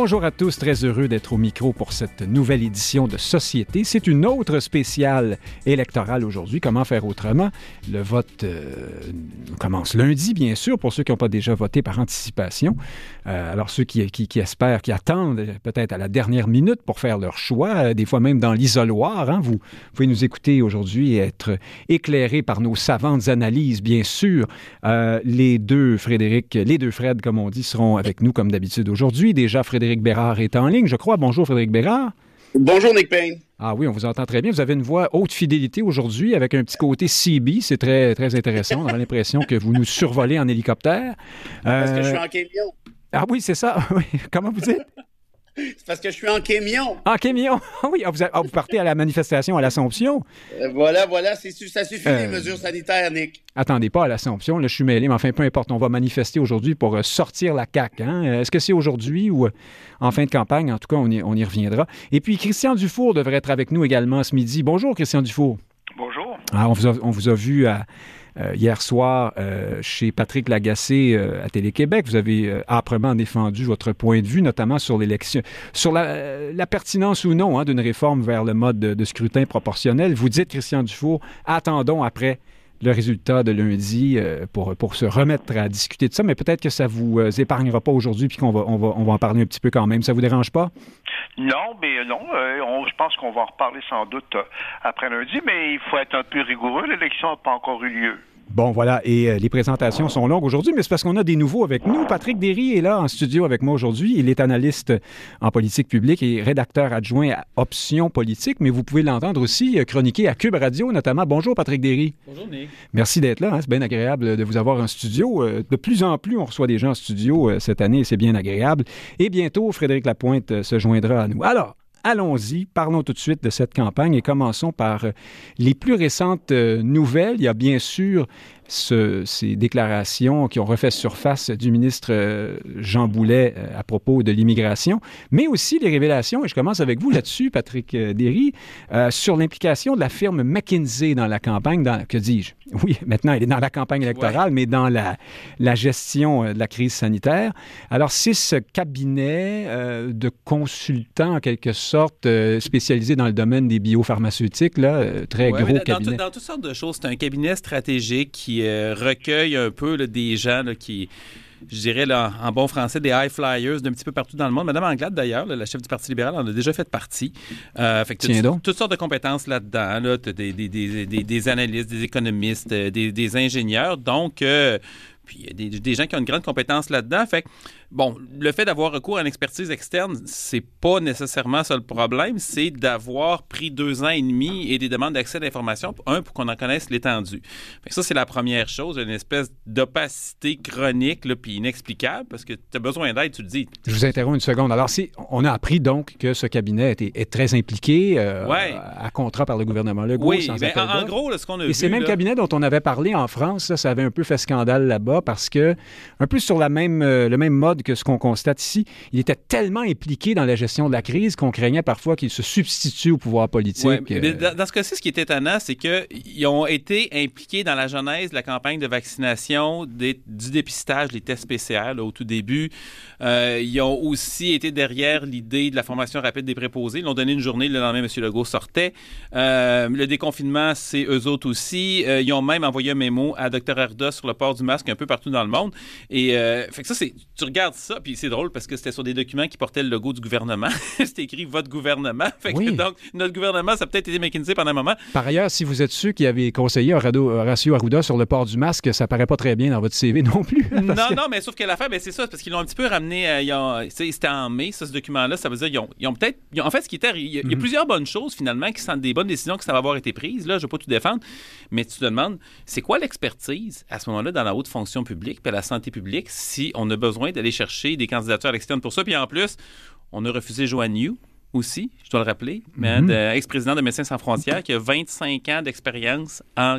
Bonjour à tous, très heureux d'être au micro pour cette nouvelle édition de Société. C'est une autre spéciale électorale aujourd'hui. Comment faire autrement? Le vote euh, commence lundi, bien sûr, pour ceux qui n'ont pas déjà voté par anticipation. Euh, alors, ceux qui, espèrent, qui attendent peut-être à la dernière minute pour faire leur choix, euh, des fois même dans l'isoloir, hein, vous pouvez nous écouter aujourd'hui et être éclairés par nos savantes analyses, bien sûr. les deux Frédéric, les deux Fred, comme on dit, seront avec nous comme d'habitude aujourd'hui. Déjà, Frédéric Frédéric Bérard est en ligne, je crois. Bonjour, Frédéric Bérard. Bonjour, Nick Payne. Ah oui, on vous entend très bien. Vous avez une voix haute fidélité aujourd'hui avec un petit côté CB. C'est très, très intéressant. On a l'impression que vous nous survolez en hélicoptère. Parce que je suis en camion. Ah oui, c'est ça. Comment vous dites? C'est parce que je suis en camion. En camion? Ah oui, ah, ah, vous, partez à la manifestation à l'Assomption? Euh, voilà, voilà, ça suffit les euh, mesures sanitaires, Nick. Attendez pas à l'Assomption, là, je suis mêlé, mais enfin, peu importe, on va manifester aujourd'hui pour euh, sortir la CAQ. Hein? Est-ce que c'est aujourd'hui ou en fin de campagne? En tout cas, on y, on y reviendra. Et puis, Christian Dufour devrait être avec nous également ce midi. Bonjour, Christian Dufour. Bonjour. on, vous a, on vous a vu à euh, hier soir euh, chez Patrick Lagacé euh, à Télé-Québec. Vous avez âprement défendu votre point de vue, notamment sur l'élection, sur la, pertinence ou non hein, d'une réforme vers le mode de, scrutin proportionnel. Vous dites, Christian Dufour, attendons après le résultat de lundi pour, pour se remettre à discuter de ça, mais peut-être que ça vous épargnera pas aujourd'hui puis qu'on va, en parler un petit peu quand même. Ça vous dérange pas? Non, mais non. je pense qu'on va en reparler sans doute après lundi, mais il faut être un peu rigoureux. L'élection n'a pas encore eu lieu. Bon, voilà, et euh, les présentations sont longues aujourd'hui, mais c'est parce qu'on a des nouveaux avec nous. Patrick Derry est là en studio avec moi aujourd'hui. Il est analyste en politique publique et rédacteur adjoint à Options Politique, mais vous pouvez l'entendre aussi euh, chroniquer à Cube Radio notamment. Bonjour Patrick Derry. Bonjour Nick. Merci d'être là. Hein. C'est bien agréable de vous avoir en studio. Euh, de plus en plus, on reçoit des gens en studio cette année et c'est bien agréable. Et bientôt, Frédéric Lapointe se joindra à nous. Alors, allons-y, parlons tout de suite de cette campagne et commençons par euh, les plus récentes euh, nouvelles. Il y a bien sûr ces déclarations qui ont refait surface du ministre euh, Jean Boulet à propos de l'immigration, mais aussi les révélations, et je commence avec vous là-dessus, Patrick Derry, sur l'implication de la firme McKinsey dans la campagne, dans, que dis-je, oui, maintenant, elle est dans la campagne électorale, mais dans la, la, gestion euh, de la crise sanitaire. Alors, c'est ce cabinet euh, de consultants, en quelque sorte, euh, spécialisé dans le domaine des biopharmaceutiques, là, très gros dans, cabinet. Dans, toutes sortes de choses. C'est un cabinet stratégique qui recueille un peu des gens qui je dirais là, en bon français, des high flyers d'un petit peu partout dans le monde. Madame Anglade, d'ailleurs, la chef du Parti libéral, en a déjà fait partie. Euh, fait Tiens donc. Toutes sortes de compétences là-dedans. Là. Des, des, des, des, analystes, des économistes, euh, des, ingénieurs. Donc, euh, puis il y a des, gens qui ont une grande compétence là-dedans. Fait bon, le fait d'avoir recours à une expertise externe, c'est pas nécessairement ça le problème, c'est d'avoir pris deux ans et demi et des demandes d'accès à l'information, un, pour qu'on en connaisse l'étendue. Ça, c'est la première chose, une espèce d'opacité chronique, là, puis inexplicable, parce que tu as besoin d'aide, tu le dis. Je vous interromps une seconde. Alors, si on a appris donc que ce cabinet est, très impliqué euh, à contrat par le gouvernement Legault. Oui, ben, en, gros, ce qu'on a et vu... ces mêmes cabinets dont on avait parlé en France, ça avait un peu fait scandale là-bas parce que, un peu sur la même, euh, le même mode que ce qu'on constate ici, il était tellement impliqué dans la gestion de la crise qu'on craignait parfois qu'il se substitue au pouvoir politique. Euh. dans, ce cas-ci, ce qui est étonnant, c'est qu'ils ont été impliqués dans la genèse de la campagne de vaccination, du dépistage, des tests PCR au tout début. Euh, ils ont aussi été derrière l'idée de la formation rapide des préposés. Ils l'ont donné une journée, le lendemain, M. Legault sortait. le déconfinement, c'est eux autres aussi. ils ont même envoyé un mémo à Dr. Arda sur le port du masque un peu partout dans le monde. Et euh, fait que ça, c'est, tu regardes ça, puis c'est drôle parce que c'était sur des documents qui portaient le logo du gouvernement. c'était écrit votre gouvernement. Fait que, donc, notre gouvernement, ça a peut-être été McKinsey pendant un moment. Par ailleurs, si vous êtes ceux qui avaient conseillé Horacio Arruda sur le port du masque, ça paraît pas très bien dans votre CV non plus. non, non, mais sauf que l'affaire, ben, c'est ça, parce qu'ils l'ont un petit peu ramené. Euh, c'était en mai, ça, ce document-là. Ça veut dire qu'ils ont, peut-être. En fait, ce qui était. Il y, a, mhm. plusieurs bonnes choses, finalement, qui sont des bonnes décisions qui va avoir été prises. Là, je ne vais pas tout défendre. Mais tu te demandes, c'est quoi l'expertise à ce moment-là dans la haute fonction publique puis à la santé publique si on a besoin d'aller chercher des candidatures à l'externe pour ça. Puis en plus, on a refusé Joanne Yu aussi, je dois le rappeler, mm ex-président de Médecins sans frontières qui a 25 ans d'expérience en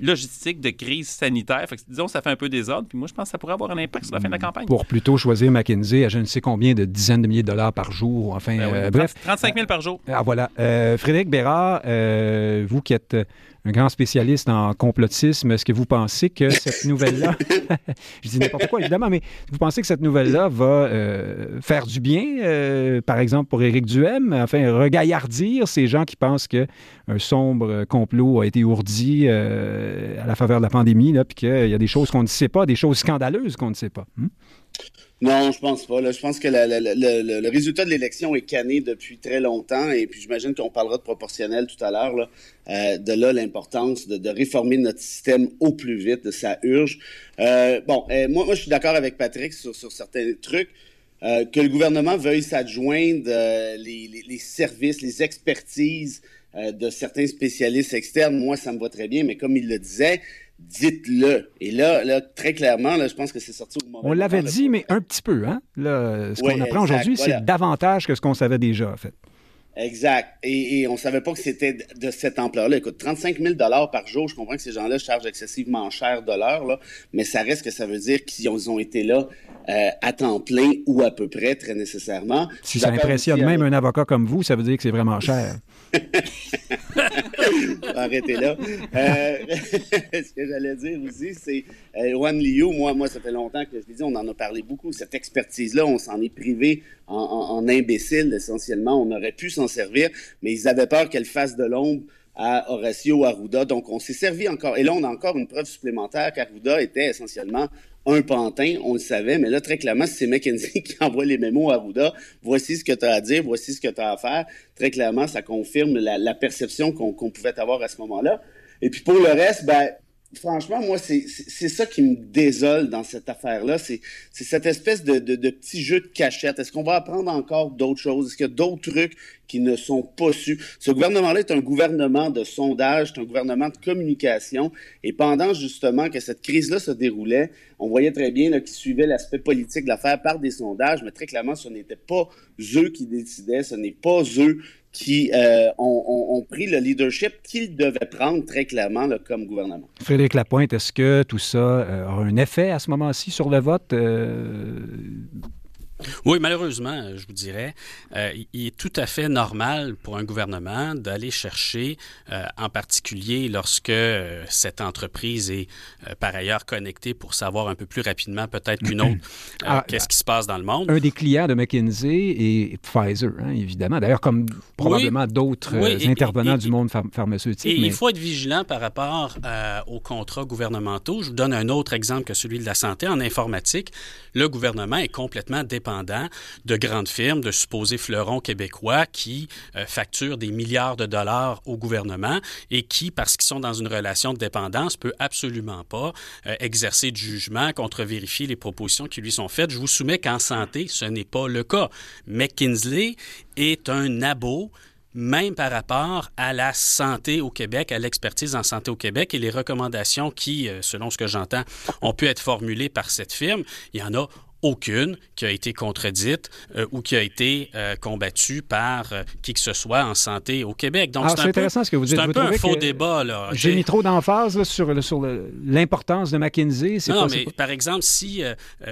logistique de crise sanitaire. Fait que, disons, ça fait un peu désordre. Puis moi, je pense que ça pourrait avoir un impact sur la fin de la campagne. Pour plutôt choisir McKinsey à je ne sais combien de dizaines de milliers de dollars par jour. Enfin, ben euh, bref. 35 000 par jour. Ah, voilà. Euh, Frédéric Bérard, vous qui êtes un grand spécialiste en complotisme. Est-ce que vous pensez que cette nouvelle-là, je dis n'importe quoi évidemment, mais vous pensez que cette nouvelle-là va euh, faire du bien, euh, par exemple pour Éric Duhem, enfin regaillardir ces gens qui pensent que un sombre complot a été ourdi à la faveur de la pandémie, là, puis qu'il y a des choses qu'on ne sait pas, des choses scandaleuses qu'on ne sait pas. Hmm? Non, je pense pas. Je pense que le, résultat de l'élection est canné depuis très longtemps et puis j'imagine qu'on parlera de proportionnel tout à l'heure. Euh, de là l'importance de, réformer notre système au plus vite, de ça urge. Euh, bon, euh, moi, je suis d'accord avec Patrick sur, certains trucs. que le gouvernement veuille s'adjoindre les, services, les expertises de certains spécialistes externes, moi, ça me va très bien, mais comme il le disait, dites-le. Et là, là, très clairement, là, je pense que c'est sorti au moment. On l'avait dit, mais un petit peu. Hein? Là, ce qu'on apprend aujourd'hui, c'est davantage que ce qu'on savait déjà, en fait. Exact. Et, on ne savait pas que c'était de cette ampleur-là. Écoute, 35 000 par jour, je comprends que ces gens-là chargent excessivement cher de l'heure, là, mais ça reste que ça veut dire qu'ils ont, été là euh, à temps plein ou à peu près, très nécessairement. Si ça impressionne même un avocat comme vous, ça veut dire que c'est vraiment cher. Arrêtez là. Euh, ce que j'allais dire aussi, c'est euh, Juan Liu, moi, moi, ça fait longtemps que je l'ai dit, on en a parlé beaucoup. Cette expertise-là, on s'en est privé en, en, imbécile, essentiellement. On aurait pu s'en servir, mais ils avaient peur qu'elle fasse de l'ombre à Horacio Arruda. Donc, on s'est servi encore. Et là, on a encore une preuve supplémentaire qu'Arruda était essentiellement un pantin, on le savait, mais là, très clairement, c'est McKenzie qui envoie les mémos à Arruda. Voici ce que tu as à dire, voici ce que tu as à faire. Très clairement, ça confirme la, perception qu'on pouvait avoir à ce moment-là. Et puis pour le reste, ben, franchement, moi, c'est ça qui me désole dans cette affaire-là. C'est cette espèce de, petit jeu de cachette. Est-ce qu'on va apprendre encore d'autres choses? Est-ce qu'il y a d'autres trucs qui ne sont pas su? Ce gouvernement-là est un gouvernement de sondage, c'est un gouvernement de communication. Et pendant justement que cette crise-là se déroulait, on voyait très bien qu'ils suivaient l'aspect politique de l'affaire par des sondages, mais très clairement, ce n'était pas eux qui décidaient, ce n'est pas eux qui euh, ont, pris le leadership qu'ils devaient prendre très clairement comme gouvernement. Frédéric Lapointe, est-ce que tout ça euh, aura un effet à ce moment-ci sur le vote? Euh, oui, malheureusement, je vous dirais, euh, il est tout à fait normal pour un gouvernement d'aller chercher, euh, en particulier lorsque euh, cette entreprise est par ailleurs connectée pour savoir un peu plus rapidement peut-être qu'une autre ah, qu'est-ce qui se passe dans le monde. Un des clients de McKinsey est Pfizer, hein, évidemment. D'ailleurs, comme probablement d'autres intervenants du monde pharmaceutique. Et il faut être vigilant par rapport aux contrats gouvernementaux. Je vous donne un autre exemple que celui de la santé. En informatique, le gouvernement est complètement dépendant de grandes firmes, de supposés fleurons québécois qui euh, facturent des milliards de dollars au gouvernement et qui, parce qu'ils sont dans une relation de dépendance, peut absolument pas euh, exercer de jugement, contre-vérifier les propositions qui lui sont faites. Je vous soumets qu'en santé, ce n'est pas le cas. McKinsey est un abo même par rapport à la santé au Québec, à l'expertise en santé au Québec et les recommandations qui, euh, selon ce que j'entends, ont pu être formulées par cette firme. Il y en a aucune qui a été contredite euh, ou qui a été euh, combattue par euh, qui que ce soit en santé au Québec. Donc, c'est intéressant ce que vous dites. C'est un peu un faux débat. là. J'ai mis trop d'emphase sur, sur l'importance de McKinsey. Non, mais par exemple, si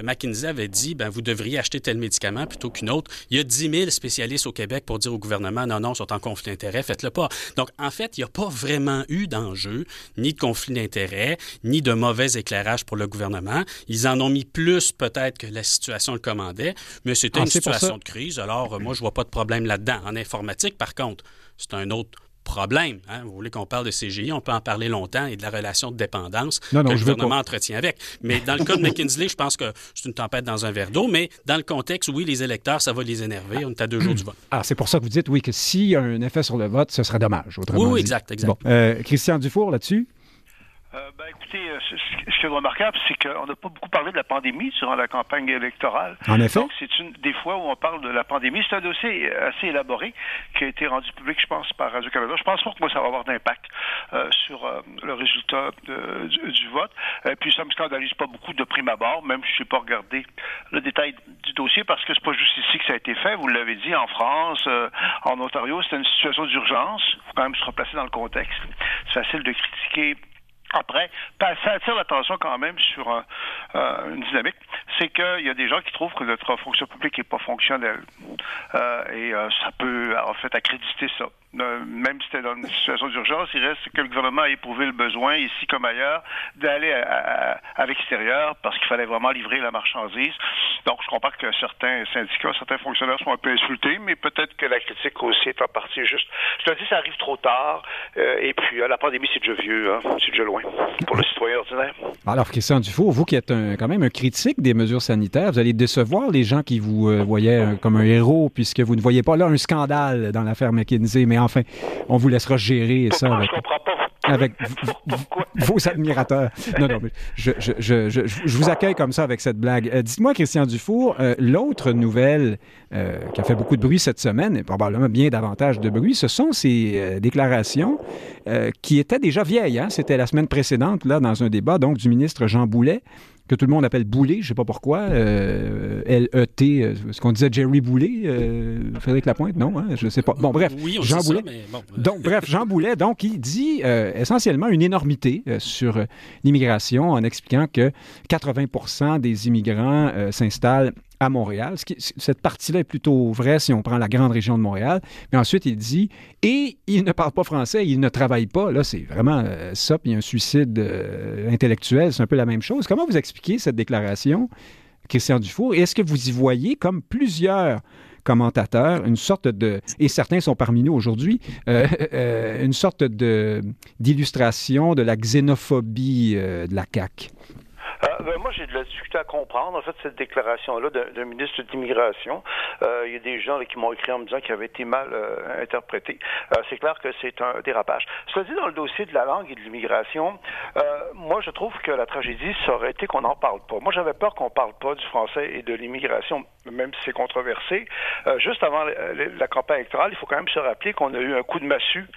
McKinsey avait dit ben, vous devriez acheter tel médicament plutôt qu'une autre, il y a 10 000 spécialistes au Québec pour dire au gouvernement non, non, ils sont en conflit d'intérêts, faites-le pas. Donc, en fait, il n'y a pas vraiment eu d'enjeu, ni de conflit d'intérêts, ni de mauvais éclairage pour le gouvernement. Ils en ont mis plus peut-être que la situation le commandait, mais c'était ah, une situation de crise. Alors, moi, je vois pas de problème là-dedans. En informatique, par contre, c'est un autre problème. Hein. Vous voulez qu'on parle de CGI, on peut en parler longtemps et de la relation de dépendance que le gouvernement entretient avec. Mais dans le cas de McKinsey, je pense que c'est une tempête dans un verre d'eau, mais dans le contexte, oui, les électeurs, ça va les énerver. On est à deux jours du vote. Ah, c'est pour ça que vous dites, oui, que s'il y a un effet sur le vote, ce serait dommage. Oui, oui, exact, exact. Euh, Christian Dufour, là-dessus? Euh, ben, écoutez, euh, ce, qui est remarquable, c'est qu'on n'a pas beaucoup parlé de la pandémie durant la campagne électorale. En effet. Donc, c'est une des fois où on parle de la pandémie. C'est un dossier assez élaboré qui a été rendu public, je pense, par Radio-Canada. Je pense pas que moi, ça va avoir d'impact euh, sur le résultat du, vote. Et puis, ça me scandalise pas beaucoup de prime abord, même si je n'ai pas regardé le détail du dossier, parce que c'est pas juste ici que ça a été fait. Vous l'avez dit, en France, en Ontario, c'était une situation d'urgence. Il faut quand même se replacer dans le contexte. C'est facile de critiquer après, ça attire l'attention quand même sur euh, une dynamique, c'est qu'il y a des gens qui trouvent que notre fonction publique n'est pas fonctionnelle. Euh, et euh, ça peut en fait accréditer ça. Même si c'était dans une situation d'urgence, il reste que le gouvernement a éprouvé le besoin, ici comme ailleurs, d'aller à, l'extérieur parce qu'il fallait vraiment livrer la marchandise. Donc, je comprends que certains syndicats, certains fonctionnaires sont un peu insultés, mais peut-être que la critique aussi est en partie juste. Je te dis, ça arrive trop tard, euh, et puis la pandémie, c'est déjà vieux, hein, c'est déjà loin pour le citoyen ordinaire. Alors, Christian Dufault, vous qui êtes quand même un critique des mesures sanitaires, vous allez décevoir les gens qui vous euh, voyaient comme un héros puisque vous ne voyez pas là un scandale dans l'affaire McKinsey, mais enfin, on vous laissera gérer ça. Avec... Je comprends pas avec vos admirateurs. Non, non, mais je, je, je, je, vous accueille comme ça avec cette blague. Euh, dites-moi, Christian Dufour, euh, l'autre nouvelle euh, qui a fait beaucoup de bruit cette semaine, et probablement bien davantage de bruit, ce sont ces déclarations qui étaient déjà vieilles. Hein? C'était la semaine précédente, là, dans un débat, donc, du ministre Jean Boulet, que tout le monde appelle Boulet, je ne sais pas pourquoi. Euh, L-E-T, euh, ce qu'on disait Jerry Boulet, euh, Frédéric Lapointe, non, hein, je ne sais pas. Bon, bref, oui, Jean Boulet. Ça, mais bon. Donc, bref, Jean Boulet, donc, il dit essentiellement une énormité sur l'immigration en expliquant que 80% des immigrants s'installent à Montréal. cette partie-là est plutôt vraie si on prend la grande région de Montréal. Mais ensuite, il dit et il ne parle pas français, il ne travaille pas. Là, c'est vraiment euh, ça, puis un suicide euh, intellectuel, c'est un peu la même chose. Comment vous expliquez cette déclaration, Christian Dufour? Est-ce que vous y voyez, comme plusieurs commentateurs, une sorte de, et certains sont parmi nous aujourd'hui, euh, une sorte de d'illustration de la xénophobie de la CAQ? Euh, ben, moi, j'ai de la difficulté à comprendre, en fait, cette déclaration-là d'un ministre d'immigration. Euh, il y a des gens qui m'ont écrit en me disant qu'il avait été mal euh, interprété. c'est clair que c'est un dérapage. Cela dit, dans le dossier de la langue et de l'immigration, moi, je trouve que la tragédie, ça aurait été qu'on n'en parle pas. Moi, j'avais peur qu'on parle pas du français et de l'immigration, même si c'est controversé. juste avant la, campagne électorale, il faut quand même se rappeler qu'on a eu un coup de massue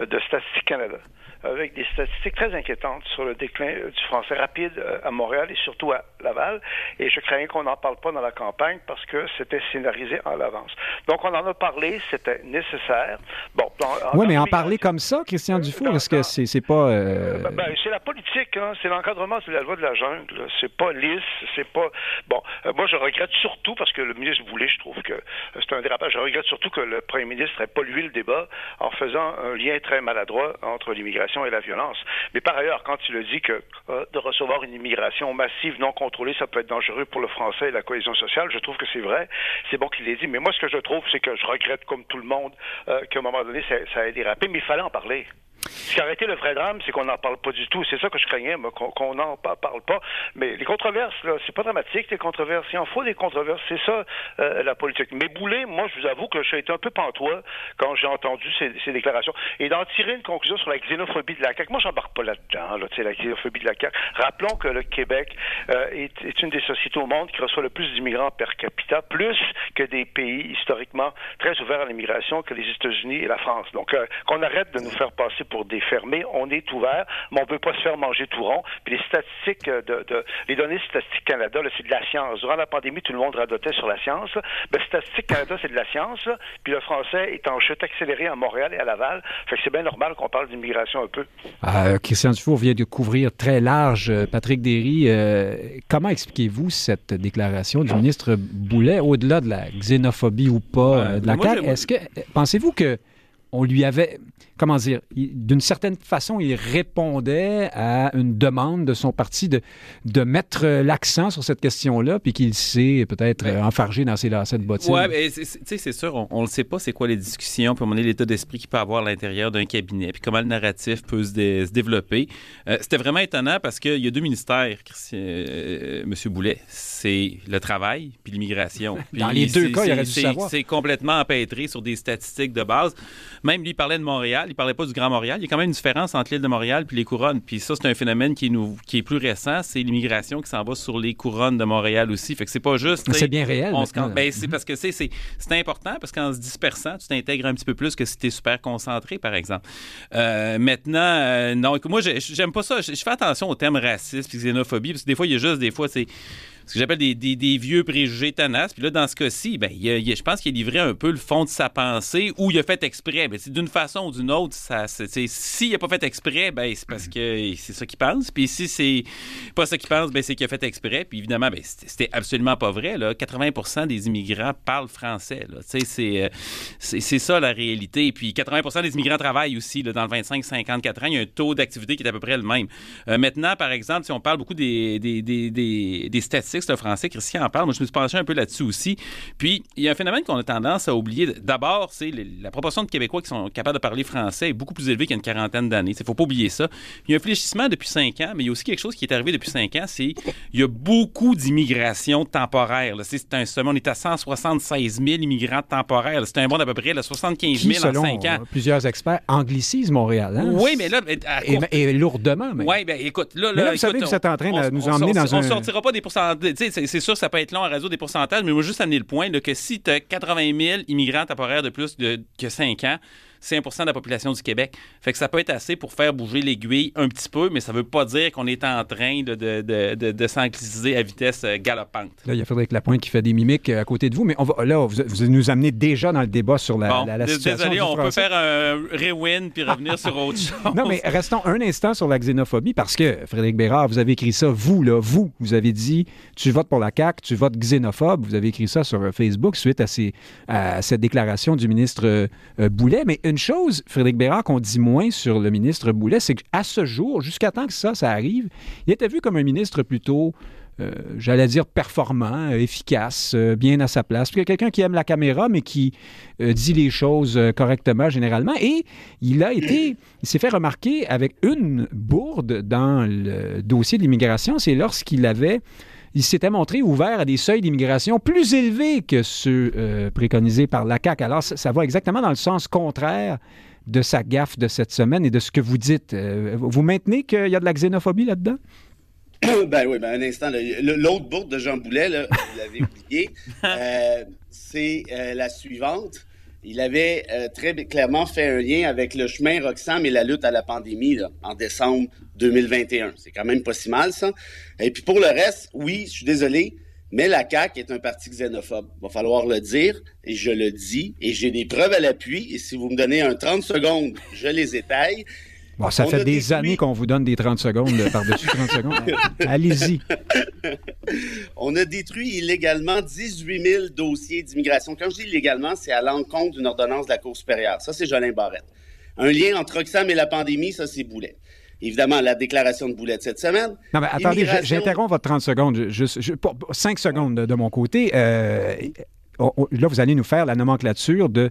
de Statistique Canada avec des statistiques très inquiétantes sur le déclin euh, du français rapide euh, à Montréal et surtout à Laval. Et je craignais qu'on n'en parle pas dans la campagne parce que c'était scénarisé en l'avance. Donc, on en a parlé, c'était nécessaire. Bon, oui, mais en parler comme ça, Christian Dufour, est-ce que c'est c'est pas... Euh, ben, ben, c'est la politique, hein, c'est l'encadrement de la loi de la jungle. C'est pas lisse, c'est pas... Bon, moi, je regrette surtout, parce que le ministre voulait, je trouve que c'est un dérapage, je regrette surtout que le premier ministre ait pollué le débat en faisant un lien très maladroit entre l'immigration et la violence. Mais par ailleurs, quand il a dit que euh, de recevoir une immigration massive non contrôlée, ça peut être dangereux pour le français et la cohésion sociale, je trouve que c'est vrai. C'est bon qu'il l'ait dit. Mais moi, ce que je trouve, c'est que je regrette, comme tout le monde, euh, qu'à un moment donné, ça, ça ait dérapé. Mais il fallait en parler. Ce qui a été le vrai drame, c'est qu'on n'en parle pas du tout. C'est ça que je craignais, qu'on n'en parle pas. Mais les controverses, là, c'est pas dramatique, les controverses. Il en faut des controverses. C'est ça, euh, la politique. Mais Boulet, moi, je vous avoue que j'ai été un peu pantois quand j'ai entendu ces, déclarations. Et d'en tirer une conclusion sur la xénophobie de la CAQ. Moi, j'embarque pas là-dedans, là, la xénophobie de la CAQ. Rappelons que le Québec euh, est, une des sociétés au monde qui reçoit le plus d'immigrants per capita, plus que des pays historiquement très ouverts à l'immigration que les États-Unis et la France. Donc, euh, qu'on arrête de nous faire passer pour des fermés. On est ouvert, mais on ne peut pas se faire manger tout rond. Puis les statistiques, de, les données Statistiques Canada, c'est de la science. Durant la pandémie, tout le monde radotait sur la science. Ben, Statistique Canada, c'est de la science. Puis le français est en chute accélérée à Montréal et à Laval. Fait que c'est bien normal qu'on parle d'immigration un peu. Euh, Christian Dufour vient de couvrir très large. Euh, Patrick Derry, euh, comment expliquez-vous cette déclaration du ministre Boulet, au-delà de la xénophobie ou pas de la CAQ? Est-ce que pensez-vous que on lui avait, comment dire, d'une certaine façon, il répondait à une demande de son parti de, de mettre l'accent sur cette question-là, puis qu'il s'est peut-être enfargé dans ses lacets de bottines. Oui, mais c'est sûr, on ne le sait pas c'est quoi les discussions, puis on est l'état d'esprit qu'il peut avoir à l'intérieur d'un cabinet, puis comment le narratif peut se, développer. Euh, c'était vraiment étonnant parce qu'il y a deux ministères, euh, M. Boulet. C'est le travail puis l'immigration. Dans les deux cas, il aurait dû savoir. C'est complètement empêtré sur des statistiques de base. Même lui, il parlait de Montréal, il parlait pas du Grand Montréal. Il y a quand même une différence entre l'île de Montréal puis les couronnes. Puis ça, c'est un phénomène qui est, qui est plus récent. C'est l'immigration qui s'en va sur les couronnes de Montréal aussi. Fait que c'est pas juste. C'est bien réel. Ben, c'est parce que c'est important, parce qu'en se dispersant, tu t'intègres un petit peu plus que si tu es super concentré, par exemple. Euh, maintenant, euh, non, moi, j'aime pas ça. Je fais attention au terme raciste puis xénophobie, parce que des fois, il y a juste des fois, c'est ce que j'appelle des, vieux préjugés tenaces. Puis là, dans ce cas-ci, ben, je pense qu'il a livré un peu le fond de sa pensée ou il a fait exprès. Ben, d'une façon ou d'une autre, ça, s'il n'a pas fait exprès, ben, c'est parce que c'est ça qu'il pense. Puis si c'est pas ça qu'il pense, ben, c'est qu'il a fait exprès. Puis évidemment, ben, c'était absolument pas vrai. Là. 80% des immigrants parlent français. Euh, c'est ça la réalité. Puis 80% des immigrants travaillent aussi là, dans le 25-54 ans. Il y a un taux d'activité qui est à peu près le même. Euh, maintenant, par exemple, si on parle beaucoup des, des, des, des statistiques, le français, Christian en parle. Moi, je me suis penché un peu là-dessus aussi. Puis, il y a un phénomène qu'on a tendance à oublier. D'abord, c'est la proportion de Québécois qui sont capables de parler français est beaucoup plus élevée qu'il y a une quarantaine d'années. Il ne faut pas oublier ça. Il y a un fléchissement depuis cinq ans, mais il y a aussi quelque chose qui est arrivé depuis cinq ans, c'est il y a beaucoup d'immigration temporaire. C'est un sommet. On est à 176 000 immigrants temporaires. C'est un monde à peu près là, 75 000 en cinq ans. plusieurs experts anglicisent Montréal. Hein? Oui, mais là... Et, lourdement. Oui, bien écoute, là... là, vous savez que vous êtes en train de nous emmener dans un... On ne sortira pas des pourcentages. C'est sûr ça peut être long à résoudre des pourcentages, mais moi, juste amener le point que si tu as 80 000 immigrants temporaires de plus de, que 5 ans, c'est 1 de la population du Québec. Fait que ça peut être assez pour faire bouger l'aiguille un petit peu, mais ça ne veut pas dire qu'on est en train de, de, de, de à vitesse euh, galopante. Là, il y a Frédéric Lapointe qui fait des mimiques euh, à côté de vous, mais on va, là, vous, vous nous amenez déjà dans le débat sur la, la, situation. Désolé, on peut faire un rewind puis revenir sur autre chose. Non, mais restons un instant sur la xénophobie parce que, Frédéric Bérard, vous avez écrit ça, vous, là, vous, vous avez dit, tu votes pour la CAQ, tu votes xénophobe. Vous avez écrit ça sur euh, Facebook suite à, ces, à cette déclaration du ministre Boulet. Mais une chose, Frédéric Bérard qu'on dit moins sur le ministre Boulet, c'est qu'à ce jour, jusqu'à temps que ça, ça arrive, il était vu comme un ministre plutôt euh, j'allais dire performant, efficace, euh, bien à sa place. Quelqu'un qui aime la caméra, mais qui euh, dit les choses correctement généralement. Et il a été, il s'est fait remarquer avec une bourde dans le dossier de l'immigration. C'est lorsqu'il avait il s'était montré ouvert à des seuils d'immigration plus élevés que ceux préconisés par la CAQ. Alors, ça, va exactement dans le sens contraire de sa gaffe de cette semaine et de ce que vous dites. Euh, vous maintenez qu'il y a de la xénophobie là-dedans? Ben oui, ben un instant. L'autre bourde de Jean Boulet, vous l'avez oublié, euh, c'est euh, la suivante. Il avait très clairement fait un lien avec le chemin Roxham et la lutte à la pandémie en décembre 2021. C'est quand même pas si mal, ça. Et puis pour le reste, oui, je suis désolé, mais la CAQ est un parti xénophobe. Va falloir le dire, et je le dis, et j'ai des preuves à l'appui, et si vous me donnez un 30 secondes, je les étaille. Bon, ça fait des années qu'on vous donne des 30 secondes par-dessus 30 secondes. Allez-y. On a détruit illégalement 18 000 dossiers d'immigration. Quand je dis illégalement, c'est à l'encontre d'une ordonnance de la Cour supérieure. Ça, c'est Jolin Barrette. Un lien entre Oxfam et la pandémie, ça, c'est Boulet évidemment, la déclaration de Boulet cette semaine. Non, mais attendez, j'interromps votre 30 secondes. Juste, 5 secondes de, mon côté. Euh, là, vous allez nous faire la nomenclature de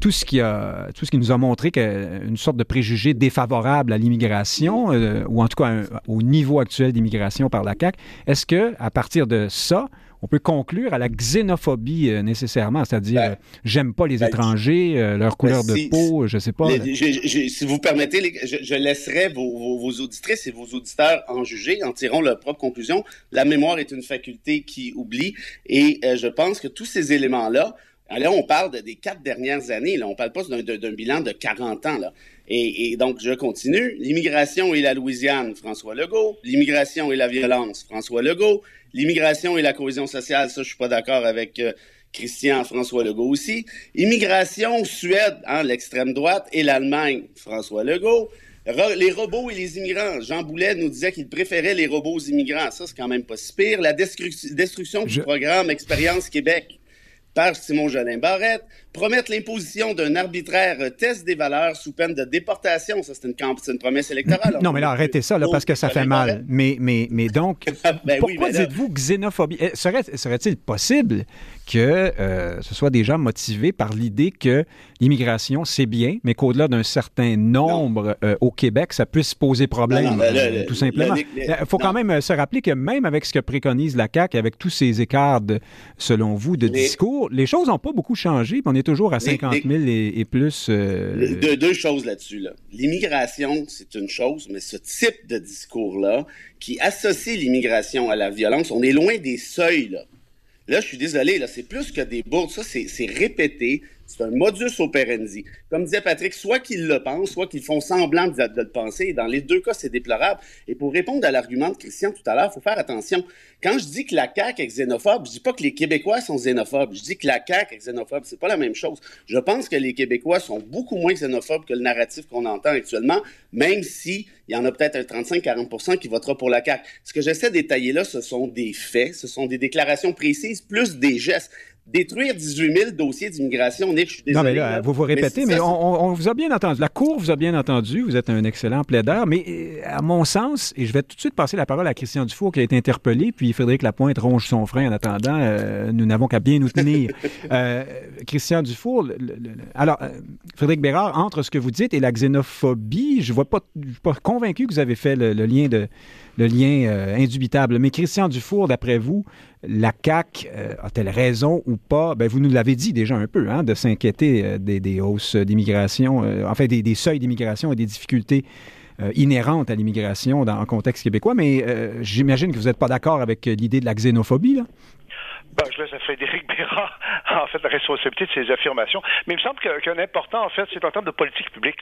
tout ce qui, a, tout ce qui nous a montré qu'une sorte de préjugé défavorable à l'immigration, euh, ou en tout cas au niveau actuel d'immigration par la CAQ. Est-ce que, à partir de ça, on peut conclure à la xénophobie euh, nécessairement, c'est-à-dire ben, euh, j'aime pas les ben, étrangers, euh, leur couleur ben, de peau, je sais pas. si vous permettez, je, laisserai vos, vos, auditrices et vos auditeurs en juger, en tirant leur propre conclusion. La mémoire est une faculté qui oublie et je pense que tous ces éléments-là, Là, on parle des quatre dernières années. Là. On ne parle pas d'un bilan de 40 ans. Là. Et, et donc, je continue. L'immigration et la Louisiane, François Legault. L'immigration et la violence, François Legault. L'immigration et la cohésion sociale, ça, je suis pas d'accord avec euh, Christian François Legault aussi. Immigration, Suède, hein, l'extrême droite, et l'Allemagne, François Legault. les robots et les immigrants. Jean Boulet nous disait qu'il préférait les robots aux immigrants. Ça, c'est quand même pas si pire. La destruction du programme Expérience Québec par Simon Jolin Barrette, promettre l'imposition d'un arbitraire test des valeurs sous peine de déportation. Ça, c'est une, une, promesse électorale. Non, mais là, arrêtez ça, là, parce que ça fait mal. Mais, mais, mais donc, ben pourquoi dites-vous xénophobie? Eh, serait-il possible que euh, ce soit des gens motivés par l'idée que l'immigration, c'est bien, mais qu'au-delà d'un certain nombre euh, au Québec, ça puisse poser problème, euh, tout simplement. Il faut quand même se rappeler que même avec ce que préconise la CAQ, avec tous ces écarts, selon vous, de discours, les choses n'ont pas beaucoup changé, on est toujours à 50 000 et, plus. deux choses là-dessus. L'immigration, c'est une chose, mais ce type de discours-là, qui associe l'immigration à la violence, on est loin des seuils, là. Là, je suis désolé, là, c'est plus que des bourdes. Ça, c'est répété C'est un modus operandi. Comme disait Patrick, soit qu'ils le pensent, soit qu'ils font semblant de, le penser. Dans les deux cas, c'est déplorable. Et pour répondre à l'argument de Christian tout à l'heure, il faut faire attention. Quand je dis que la CAQ est xénophobe, je dis pas que les Québécois sont xénophobes. Je dis que la CAQ est xénophobe. C'est pas la même chose. Je pense que les Québécois sont beaucoup moins xénophobes que le narratif qu'on entend actuellement, même si il y en a peut-être un 35-40 qui votera pour la CAQ. Ce que j'essaie d'étayer là, ce sont des faits, ce sont des déclarations précises, plus des gestes détruire 18 000 dossiers d'immigration, Nick, je suis désolé. Non, mais là, vous vous répétez, mais, on, vous a bien entendu. La Cour vous a bien entendu. Vous êtes un excellent plaideur. Mais euh, à mon sens, et je vais tout de suite passer la parole à Christian Dufour qui a été interpellé, puis Frédéric Lapointe ronge son frein en attendant. Euh, nous n'avons qu'à bien nous tenir. Euh, Christian Dufour, alors, Frédéric Bérard, entre ce que vous dites et la xénophobie, je ne suis pas convaincu que vous avez fait le lien de le lien euh, indubitable. Mais Christian Dufour, d'après vous, la CAQ euh, a-t-elle raison ou pas? Ben, vous nous l'avez dit déjà un peu, hein, de s'inquiéter euh, des, hausses d'immigration, en fait des, seuils d'immigration et des difficultés inhérentes à l'immigration en contexte québécois. Mais j'imagine que vous n'êtes pas d'accord avec l'idée de la xénophobie. Là? Ben, je laisse à Frédéric Bérard, en fait, la responsabilité de ses affirmations. Mais il me semble qu'un important, en fait, c'est en termes de politique publique.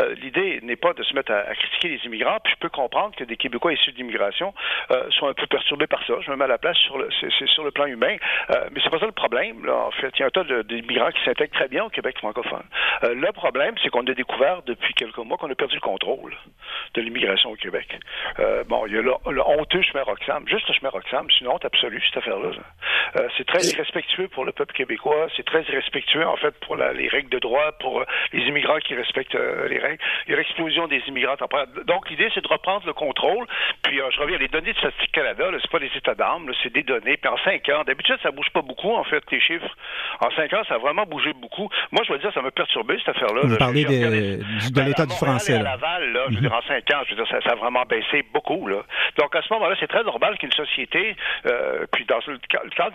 Euh, L'idée n'est pas de se mettre à, critiquer les immigrants, puis je peux comprendre que des Québécois issus d'immigration euh, sont un peu perturbés par ça. Je me mets à la place sur le, sur le plan humain. Euh, mais c'est pas ça le problème. Là. En fait, il y a un tas d'immigrants qui s'intègrent très bien au Québec francophone. Euh, le problème, c'est qu'on a découvert depuis quelques mois qu'on a perdu le contrôle de l'immigration au Québec. Euh, bon, il y a le, le honteux chemin juste le chemin Roxham, c'est une honte absolue, cette affaire-là. Euh, c'est très irrespectueux pour le peuple québécois. C'est très irrespectueux, en fait, pour les règles de droit, pour euh, les immigrants qui respectent euh, les règles. Il y a l'explosion des immigrants temporaires. Donc, l'idée, c'est de reprendre le contrôle. Puis, je reviens, les données de Statistique Canada, c'est pas des états d'âme, c'est des données. Puis, en cinq ans, d'habitude, ça bouge pas beaucoup, en fait, les chiffres. En cinq ans, ça a vraiment bougé beaucoup. Moi, je veux dire, ça m'a perturbé, cette affaire-là. Vous parlez de ben, l'état du français. À Laval, là, je veux dire, en cinq ans, je veux dire, ça, a vraiment baissé beaucoup, là. Donc, à ce moment-là, c'est très normal qu'une société, puis dans le cadre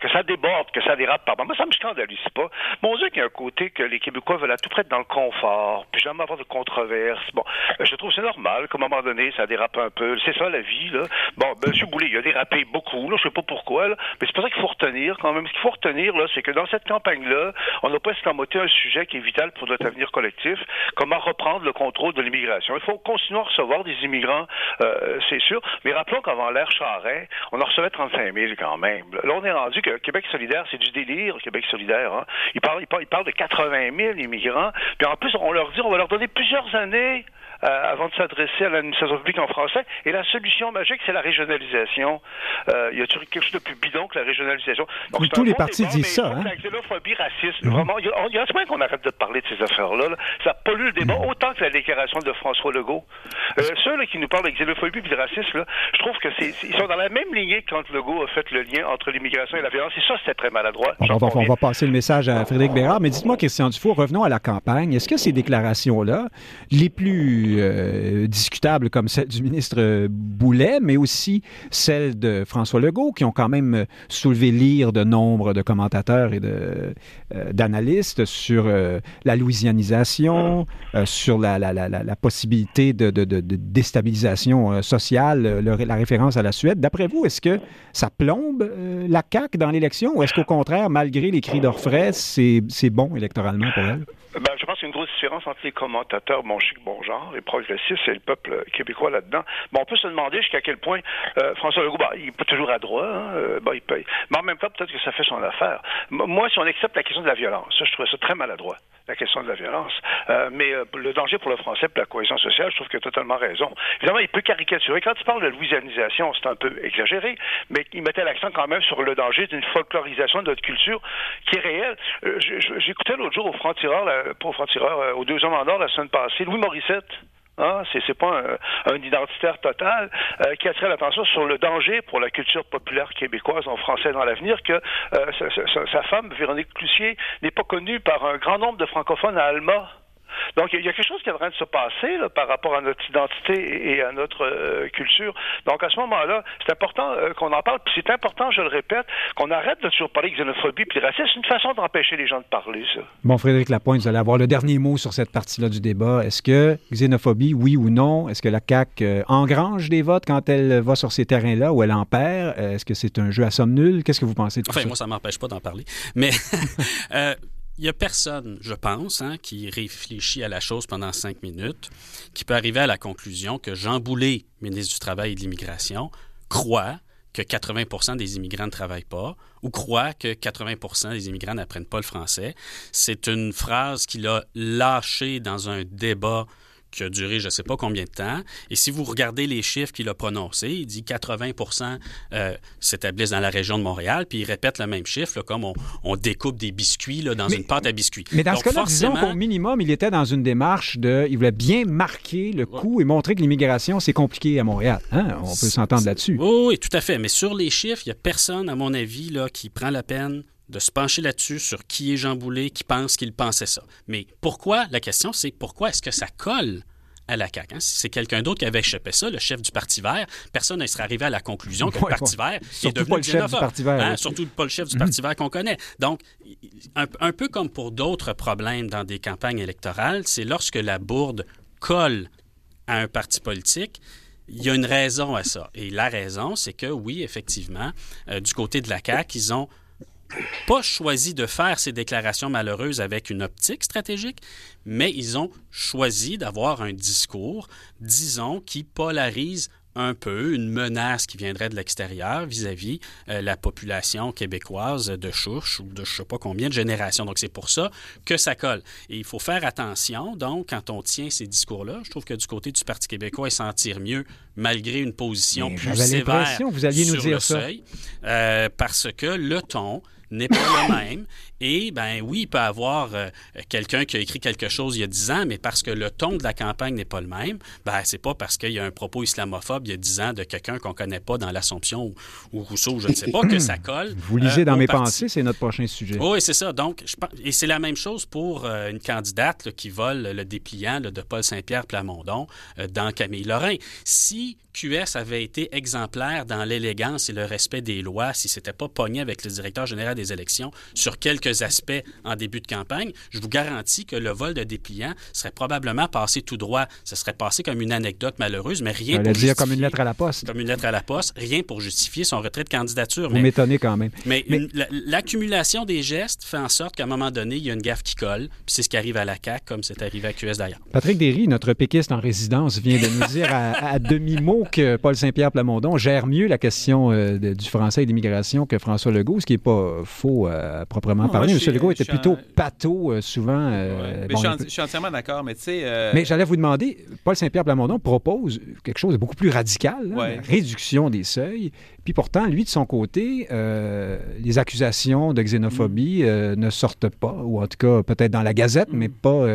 que ça déborde, que ça dérape par Moi, ça me scandalise pas. Mon Dieu, qu'il y a un côté que les Québécois veulent à tout près être dans le confort, puis jamais avoir de controverse. Bon, euh, je trouve c'est normal qu'à un moment donné, ça dérape un peu. C'est ça, la vie, là. Bon, ben, M. Boulay, il a dérapé beaucoup, là. Je sais pas pourquoi. Mais c'est pas ça qu'il faut retenir, quand même. Ce qu'il faut retenir, c'est que dans cette campagne-là, on n'a pas escamoté un sujet qui est vital pour notre avenir collectif. Comment reprendre le contrôle de l'immigration? Il faut continuer à recevoir des immigrants, euh, c'est sûr. Mais rappelons qu'avant l'ère Charret, on en recevait 35 000 quand même. On est rendu que Québec solidaire, c'est du délire, Québec solidaire. Hein. Il, parle, il, parle, de 80 000 immigrants. Puis en plus, on leur dit, on va leur donner plusieurs années avant de s'adresser à l'administration publique en français. Et la solution magique, c'est la régionalisation. Euh, y a toujours quelque chose de plus bidon que la régionalisation? Donc, tous les partis disent ça. Hein? La xénophobie raciste, vraiment, il y, a, a qu'on arrête de parler de ces affaires-là. Ça pollue le débat autant que la déclaration de François Legault. Euh, ceux là, qui nous parlent de xénophobie et de racisme, je trouve que c'est, ils sont dans la même lignée quand Legault a fait le lien entre l'immigration et la violence. Et ça, c'était très maladroit. On va, on va, passer le message à Frédéric Bérard. Mais dites-moi, Christian Dufour, revenons à la campagne. Est-ce que ces déclarations-là, les plus euh, discutables comme celle du ministre Boulet, mais aussi celles de François Legault, qui ont quand même soulevé l'ire de nombre de commentateurs et euh, d'analystes sur euh, la louisianisation, sur la, possibilité de, déstabilisation sociale, la référence à la Suède. D'après vous, est-ce que ça plombe la CAQ dans l'élection ou est-ce qu'au contraire, malgré les cris d'orfraie, c'est bon électoralement pour elle? Ben, je pense qu'il y a une grosse différence entre les commentateurs bon chic, bon genre, les progressistes et le peuple québécois là-dedans. Bon, on peut se demander jusqu'à quel point euh, François Legault, bah, il est toujours à hein, euh, il paye. Mais en même temps, peut-être que ça fait son affaire. Moi, si on accepte la question de la violence, je trouve ça très maladroit, la question de la violence. Euh, mais le danger pour le français, pour la cohésion sociale, je trouve qu'il a totalement raison. Évidemment, il peut caricaturer. Quand il parle de louisianisation, c'est un peu exagéré, mais il mettait l'accent quand même sur le danger d'une folklorisation de notre culture qui est réelle. J'écoutais l'autre jour au franc-tireur, euh, pour franc-tireur, euh, aux deux hommes en or la semaine passée, Louis Morissette. Hein, c'est pas un, identitaire total euh, qui attire l'attention sur le danger pour la culture populaire québécoise en français dans l'avenir que sa, femme Véronique Cloutier n'est pas connue par un grand nombre de francophones à Alma donc, il y a quelque chose qui est en train de se passer par rapport à notre identité et à notre euh, culture. Donc, à ce moment-là, c'est important euh, qu'on en parle. Puis c'est important, je le répète, qu'on arrête de toujours parler de xénophobie puis de racisme. C'est une façon d'empêcher les gens de parler, ça. Bon, Frédéric Lapointe, vous allez avoir le dernier mot sur cette partie-là du débat. Est-ce que xénophobie, oui ou non? Est-ce que la CAQ euh, engrange des votes quand elle va sur ces terrains-là ou elle en perd? Est-ce que c'est un jeu à somme nulle? Qu'est-ce que vous pensez de enfin, ça? moi, ça m'empêche pas d'en parler. Mais... il n'y a personne, je pense, hein, qui réfléchit à la chose pendant cinq minutes, qui peut arriver à la conclusion que Jean Boulet, ministre du Travail et de l'Immigration, croit que 80% des immigrants ne travaillent pas ou croit que 80% des immigrants n'apprennent pas le français. C'est une phrase qu'il a lâchée dans un débat qui a duré je ne sais pas combien de temps. Et si vous regardez les chiffres qu'il a prononcés, il dit 80% euh, s'établissent dans la région de Montréal, puis il répète le même chiffre, comme on, découpe des biscuits là, dans une pâte à biscuits. Mais dans ce cas-là, disons qu'au minimum, il était dans une démarche de... Il voulait bien marquer le coup et montrer que l'immigration, c'est compliqué à Montréal. Hein? On peut s'entendre là-dessus. Oui, oui, tout à fait. Mais sur les chiffres, il n'y a personne, à mon avis, là, qui prend la peine de se pencher là-dessus sur qui est Jean Boulet, qui pense qu'il pensait ça. Mais pourquoi, la question, c'est pourquoi est-ce que ça colle à la CAQ. Hein? Si c'est quelqu'un d'autre qui avait échappé ça, le chef du Parti vert, personne ne serait arrivé à la conclusion que le Parti vert est devenu pas le chef du Parti vert. Hein? Surtout pas le chef du Parti vert qu'on connaît. Donc, un, peu comme pour d'autres problèmes dans des campagnes électorales, c'est lorsque la bourde colle à un parti politique, il y a une raison à ça. Et la raison, c'est que oui, effectivement, euh, du côté de la CAQ, ils ont pas choisi de faire ces déclarations malheureuses avec une optique stratégique, mais ils ont choisi d'avoir un discours, disons, qui polarise un peu une menace qui viendrait de l'extérieur vis-à-vis euh, la population québécoise de chouche ou de je sais pas combien de générations. Donc, c'est pour ça que ça colle. Et il faut faire attention, donc, quand on tient ces discours-là. Je trouve que du côté du Parti québécois, ils s'en tirent mieux malgré une position plus sévère vous alliez nous sur dire le seuil, euh, parce que le ton n'est pas le même. Et ben oui, il peut y avoir euh, quelqu'un qui a écrit quelque chose il y a dix ans, mais parce que le ton de la campagne n'est pas le même, ben c'est pas parce qu'il y a un propos islamophobe il y a dix ans de quelqu'un qu'on connaît pas dans l'Assomption ou, Rousseau, je ne sais pas, que ça colle. Vous lisez euh, dans mes pensées, c'est notre prochain sujet. Oui, c'est ça. Donc, je, et c'est la même chose pour euh, une candidate qui vole le dépliant de Paul Saint-Pierre Plamondon dans Camille Lorrain. Si QS avait été exemplaire dans l'élégance et le respect des lois, si c'était pas pogné avec le directeur général des élections sur quelques aspects en début de campagne, je vous garantis que le vol de dépliant serait probablement passé tout droit. Ce serait passé comme une anecdote malheureuse, mais rien pour justifier... comme une lettre à la poste. Comme une lettre à la poste, rien pour justifier son retrait de candidature. Vous m'étonnez quand même. Mais, l'accumulation des gestes fait en sorte qu'à un moment donné, il y a une gaffe qui colle, puis c'est ce qui arrive à la CAQ, comme c'est arrivé à QS d'ailleurs. Patrick Derry, notre péquiste en résidence, vient de nous dire à, demi-mot que Paul Saint-Pierre Plamondon gère mieux la question euh, du français et de l'immigration que François Legault, ce qui n'est pas faux à proprement parler. M. Legault était plutôt pato, euh, souvent. Euh, je, suis entièrement d'accord, mais tu sais. Euh, mais j'allais vous demander, Paul Saint-Pierre Plamondon propose quelque chose de beaucoup plus radical, hein, réduction des seuils. Puis pourtant, lui, de son côté, les accusations de xénophobie mm. ne sortent pas, ou en tout cas peut-être dans la Gazette, mais mm. pas,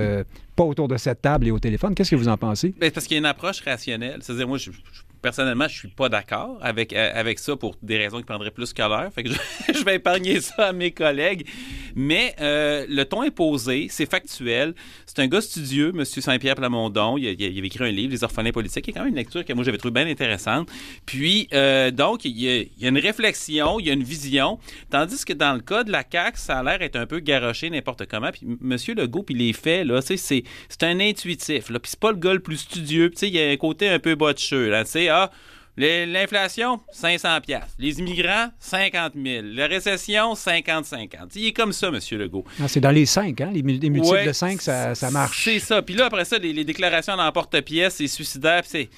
pas autour de cette table et au téléphone. Qu'est-ce que vous en pensez? Ben, parce qu'il y a une approche rationnelle. C'est-à-dire, moi, je personnellement, je suis pas d'accord avec, euh, avec ça pour des raisons qui prendraient plus que l'heure. Fait que je, vais épargner ça à mes collègues. Mais euh, le ton est posé, c'est factuel. C'est un gars studieux, M. Saint-Pierre Plamondon. Il, a, il, avait écrit un livre, Les orphelins politiques, qui est quand même une lecture que moi j'avais trouvé bien intéressante. Puis, euh, donc, il y, a, il une réflexion, il y a une vision. Tandis que dans le cas de la CAQ, ça a l'air être un peu garoché n'importe comment. Puis, M. Legault, puis les faits, là, c'est, c'est un intuitif. Là. Puis, c'est pas le gars le plus studieux. Puis, il y a un côté un peu botcheux. Là, tu sais, ah, L'inflation, 500 pièces. Les immigrants, 50 000. La récession, 50-50. Il est comme ça, M. Legault. Ah, c'est dans les 5, hein? Les, multiples de 5, ça, ça marche. C'est ça. Puis là, après ça, les, déclarations d'emporte-pièce, c'est suicidaire. c'est...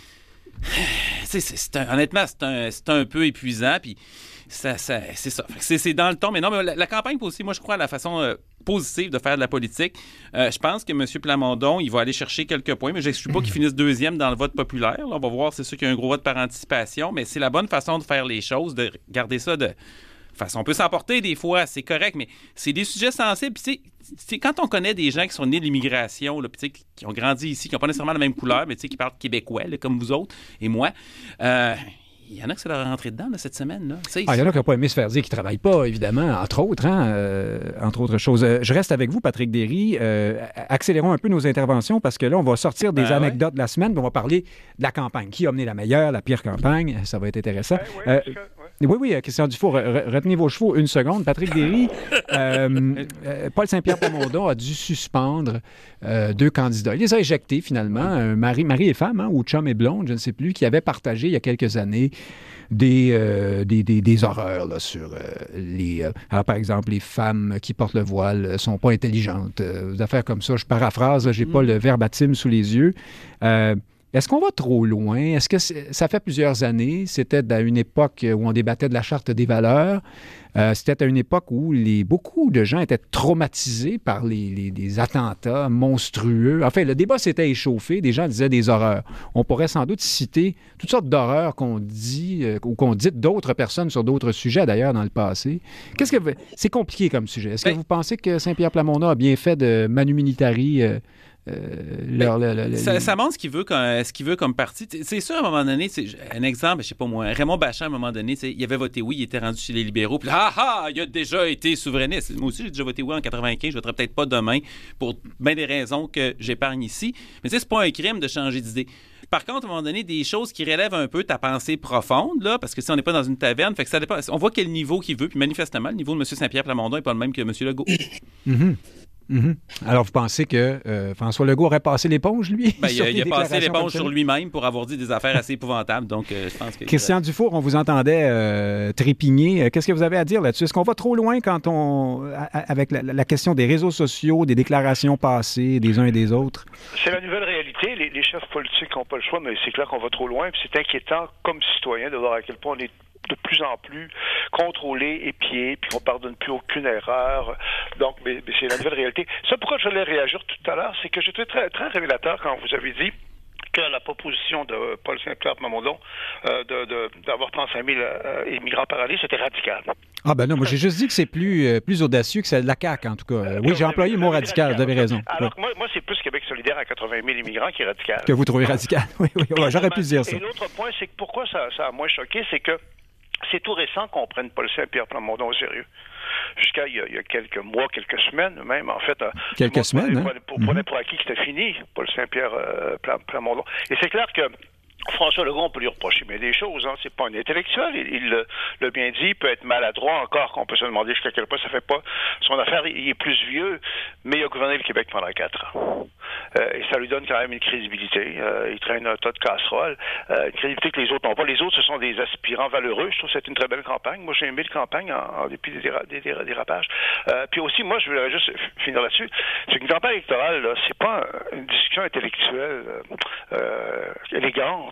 honnêtement, c'est un, un, peu épuisant. Puis c'est ça. C'est dans le ton. Mais non, mais la, campagne aussi, moi, je crois à la façon euh, positive de faire de la politique. Euh, je pense que M. Plamondon, il va aller chercher quelques points, mais je ne suis pas qu'il finisse deuxième dans le vote populaire. on va voir, c'est sûr qu'il y a un gros vote par anticipation, mais c'est la bonne façon de faire les choses, de garder ça de façon. On peut s'emporter des fois, c'est correct, mais c'est des sujets sensibles. Puis, quand on connaît des gens qui sont nés de l'immigration, qui ont grandi ici, qui n'ont pas nécessairement la même couleur, mais qui parlent québécois, comme vous autres et moi, euh, il y en a qui ça leur est rentré dedans cette semaine. Là. Ah, il y en a qui n'ont pas aimé se faire dire qu'ils ne travaillent pas, évidemment, entre autres, hein, euh, entre autres choses. Euh, je reste avec vous, Patrick Derry. Euh, accélérons un peu nos interventions parce que là, on va sortir des ben anecdotes de la semaine, on va parler de la campagne. Qui a mené la meilleure, la pire campagne? Ça va être intéressant. Ben Oui, oui, Christian Dufour, retenez vos chevaux une seconde. Patrick Derry, Paul Saint-Pierre Plamondon a dû suspendre deux candidats. Il les a éjectés finalement, mari, mari et femme, hein, ou chum et blonde, je ne sais plus, qui avaient partagé il y a quelques années des, des, des, horreurs là, sur les... alors, par exemple, les femmes qui portent le voile sont pas intelligentes. des affaires comme ça, je paraphrase, j'ai n'ai pas mm. le verbatim sous les yeux. Est-ce qu'on va trop loin? Est-ce que ça fait plusieurs années? C'était à une époque où on débattait de la charte des valeurs. Euh, c'était à une époque où les, beaucoup de gens étaient traumatisés par les, attentats monstrueux. Enfin, le débat s'était échauffé. Des gens disaient des horreurs. On pourrait sans doute citer toutes sortes d'horreurs qu'on dit euh, ou qu'on dit d'autres personnes sur d'autres sujets, d'ailleurs, dans le passé. Qu'est-ce que c'est compliqué comme sujet? Est-ce que ben vous pensez que Saint-Pierre Plamondon a bien fait de Manu Militari euh, euh, ça, montre ce qu'il veut, comme, ce qu'il veut comme parti. C'est sûr, à un moment donné, un exemple, je sais pas moi, Raymond Bachin, à un moment donné, il avait voté oui, il était rendu chez les libéraux, puis ah ah, il a déjà été souverainiste. Moi aussi, j'ai déjà voté oui en 95, je voterai peut-être pas demain pour bien des raisons que j'épargne ici. Mais c'est pas un crime de changer d'idée. Par contre, à un moment donné, des choses qui relèvent un peu ta pensée profonde, là, parce que si on n'est pas dans une taverne, fait que ça dépend. On voit quel niveau qu'il veut, puis manifestement, le niveau de M. Saint-Pierre Plamondon n'est pas le même que M. Legault. Mhm. Alors, vous pensez que euh, François Legault aurait passé l'éponge, lui? Ben, il, a, passé l'éponge sur lui-même pour avoir dit des affaires assez épouvantables. Donc, euh, je pense que... Christian Dufour, on vous entendait euh, trépigner. Qu'est-ce que vous avez à dire là-dessus? Est-ce qu'on va trop loin quand on, avec la, question des réseaux sociaux, des déclarations passées des uns et des autres? C'est la nouvelle réalité. Les, les chefs politiques n'ont pas le choix, mais c'est clair qu'on va trop loin. C'est inquiétant, comme citoyen, de voir à quel point on est de plus en plus contrôlé, épié, puis on pardonne plus aucune erreur. Donc, mais, c'est la nouvelle réalité. Ça, pourquoi je voulais réagir tout à l'heure, c'est que j'étais très, très révélateur quand vous avez dit que la proposition de Paul Saint-Pierre Mamondon euh, d'avoir 35 000 euh, immigrants par année, c'était radical. Ah ben non, moi j'ai juste dit que c'est plus, euh, plus audacieux que celle de la CAQ, en tout cas. oui, j'ai employé le mot radical, vous avez raison. Alors moi, moi c'est plus Québec solidaire à 80 000 immigrants qui est radical. Que vous trouvez radical, oui, oui, j'aurais pu dire ça. Et l'autre point, c'est que pourquoi ça, ça a moins choqué, c'est que c'est tout récent qu'on prenne Paul Saint-Pierre Plamondon au sérieux. Jusqu'à il, y a quelques mois, quelques semaines même, en fait. Euh, quelques semaines, hein? Pour, pour, pour, acquis que c'était fini, Paul Saint-Pierre euh, Plamondon. Et c'est clair que François Legault, on peut lui reprocher mais des choses. Hein. C'est pas un intellectuel. Il l'a bien dit. Il peut être maladroit encore, qu'on peut se demander jusqu'à quel point ça fait pas son affaire. Il est plus vieux, mais il a gouverné le Québec pendant quatre ans. Euh, et ça lui donne quand même une crédibilité. Euh, il traîne un tas de casseroles. Euh, une crédibilité que les autres n'ont pas. Les autres, ce sont des aspirants valeureux. Je trouve que c'est une très belle campagne. Moi, j'ai aimé la campagne en, dépit des, dérapages. puis aussi, moi, je voulais juste finir là-dessus. C'est qu'une campagne électorale, c'est pas une discussion intellectuelle élégante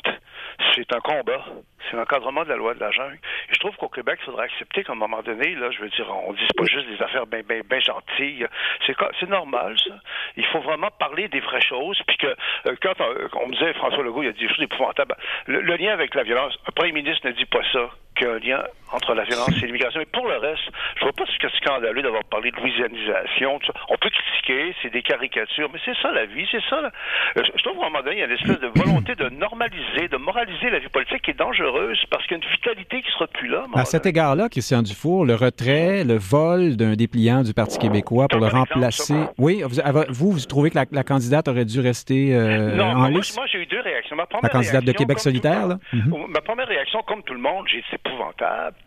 c'est un combat. C'est l'encadrement de la loi de la jungle. Je trouve qu'au Québec, il faudrait accepter qu'à un moment donné, là, je veux dire, on dit pas juste des affaires bien gentilles. C'est, normal, ça. Il faut vraiment parler des vraies choses. Puis que euh, quand on, me disait, François Legault, il a dit des choses épouvantables, le, le lien avec la violence, un premier ministre ne dit pas ça qu'il y a un lien entre la violence et l'immigration. Mais pour le reste, je vois pas ce que c'est scandaleux d'avoir parlé de louisianisation. On peut critiquer, c'est des caricatures, mais c'est ça la vie, c'est ça. Je trouve qu'à un moment donné, il y a une espèce de volonté de normaliser, de moraliser la vie politique qui est dangereuse parce qu'il y a une vitalité qui sera plus là. À cet égard-là, Christian Dufour, le retrait, le vol d'un dépliant du Parti québécois pour le remplacer. oui, vous, vous, trouvez que la, candidate aurait dû rester euh, non, en moi, Moi, j'ai eu deux réactions. la candidate de Québec solidaire, là? Ma première réaction, comme tout le monde, j'ai épouvantable.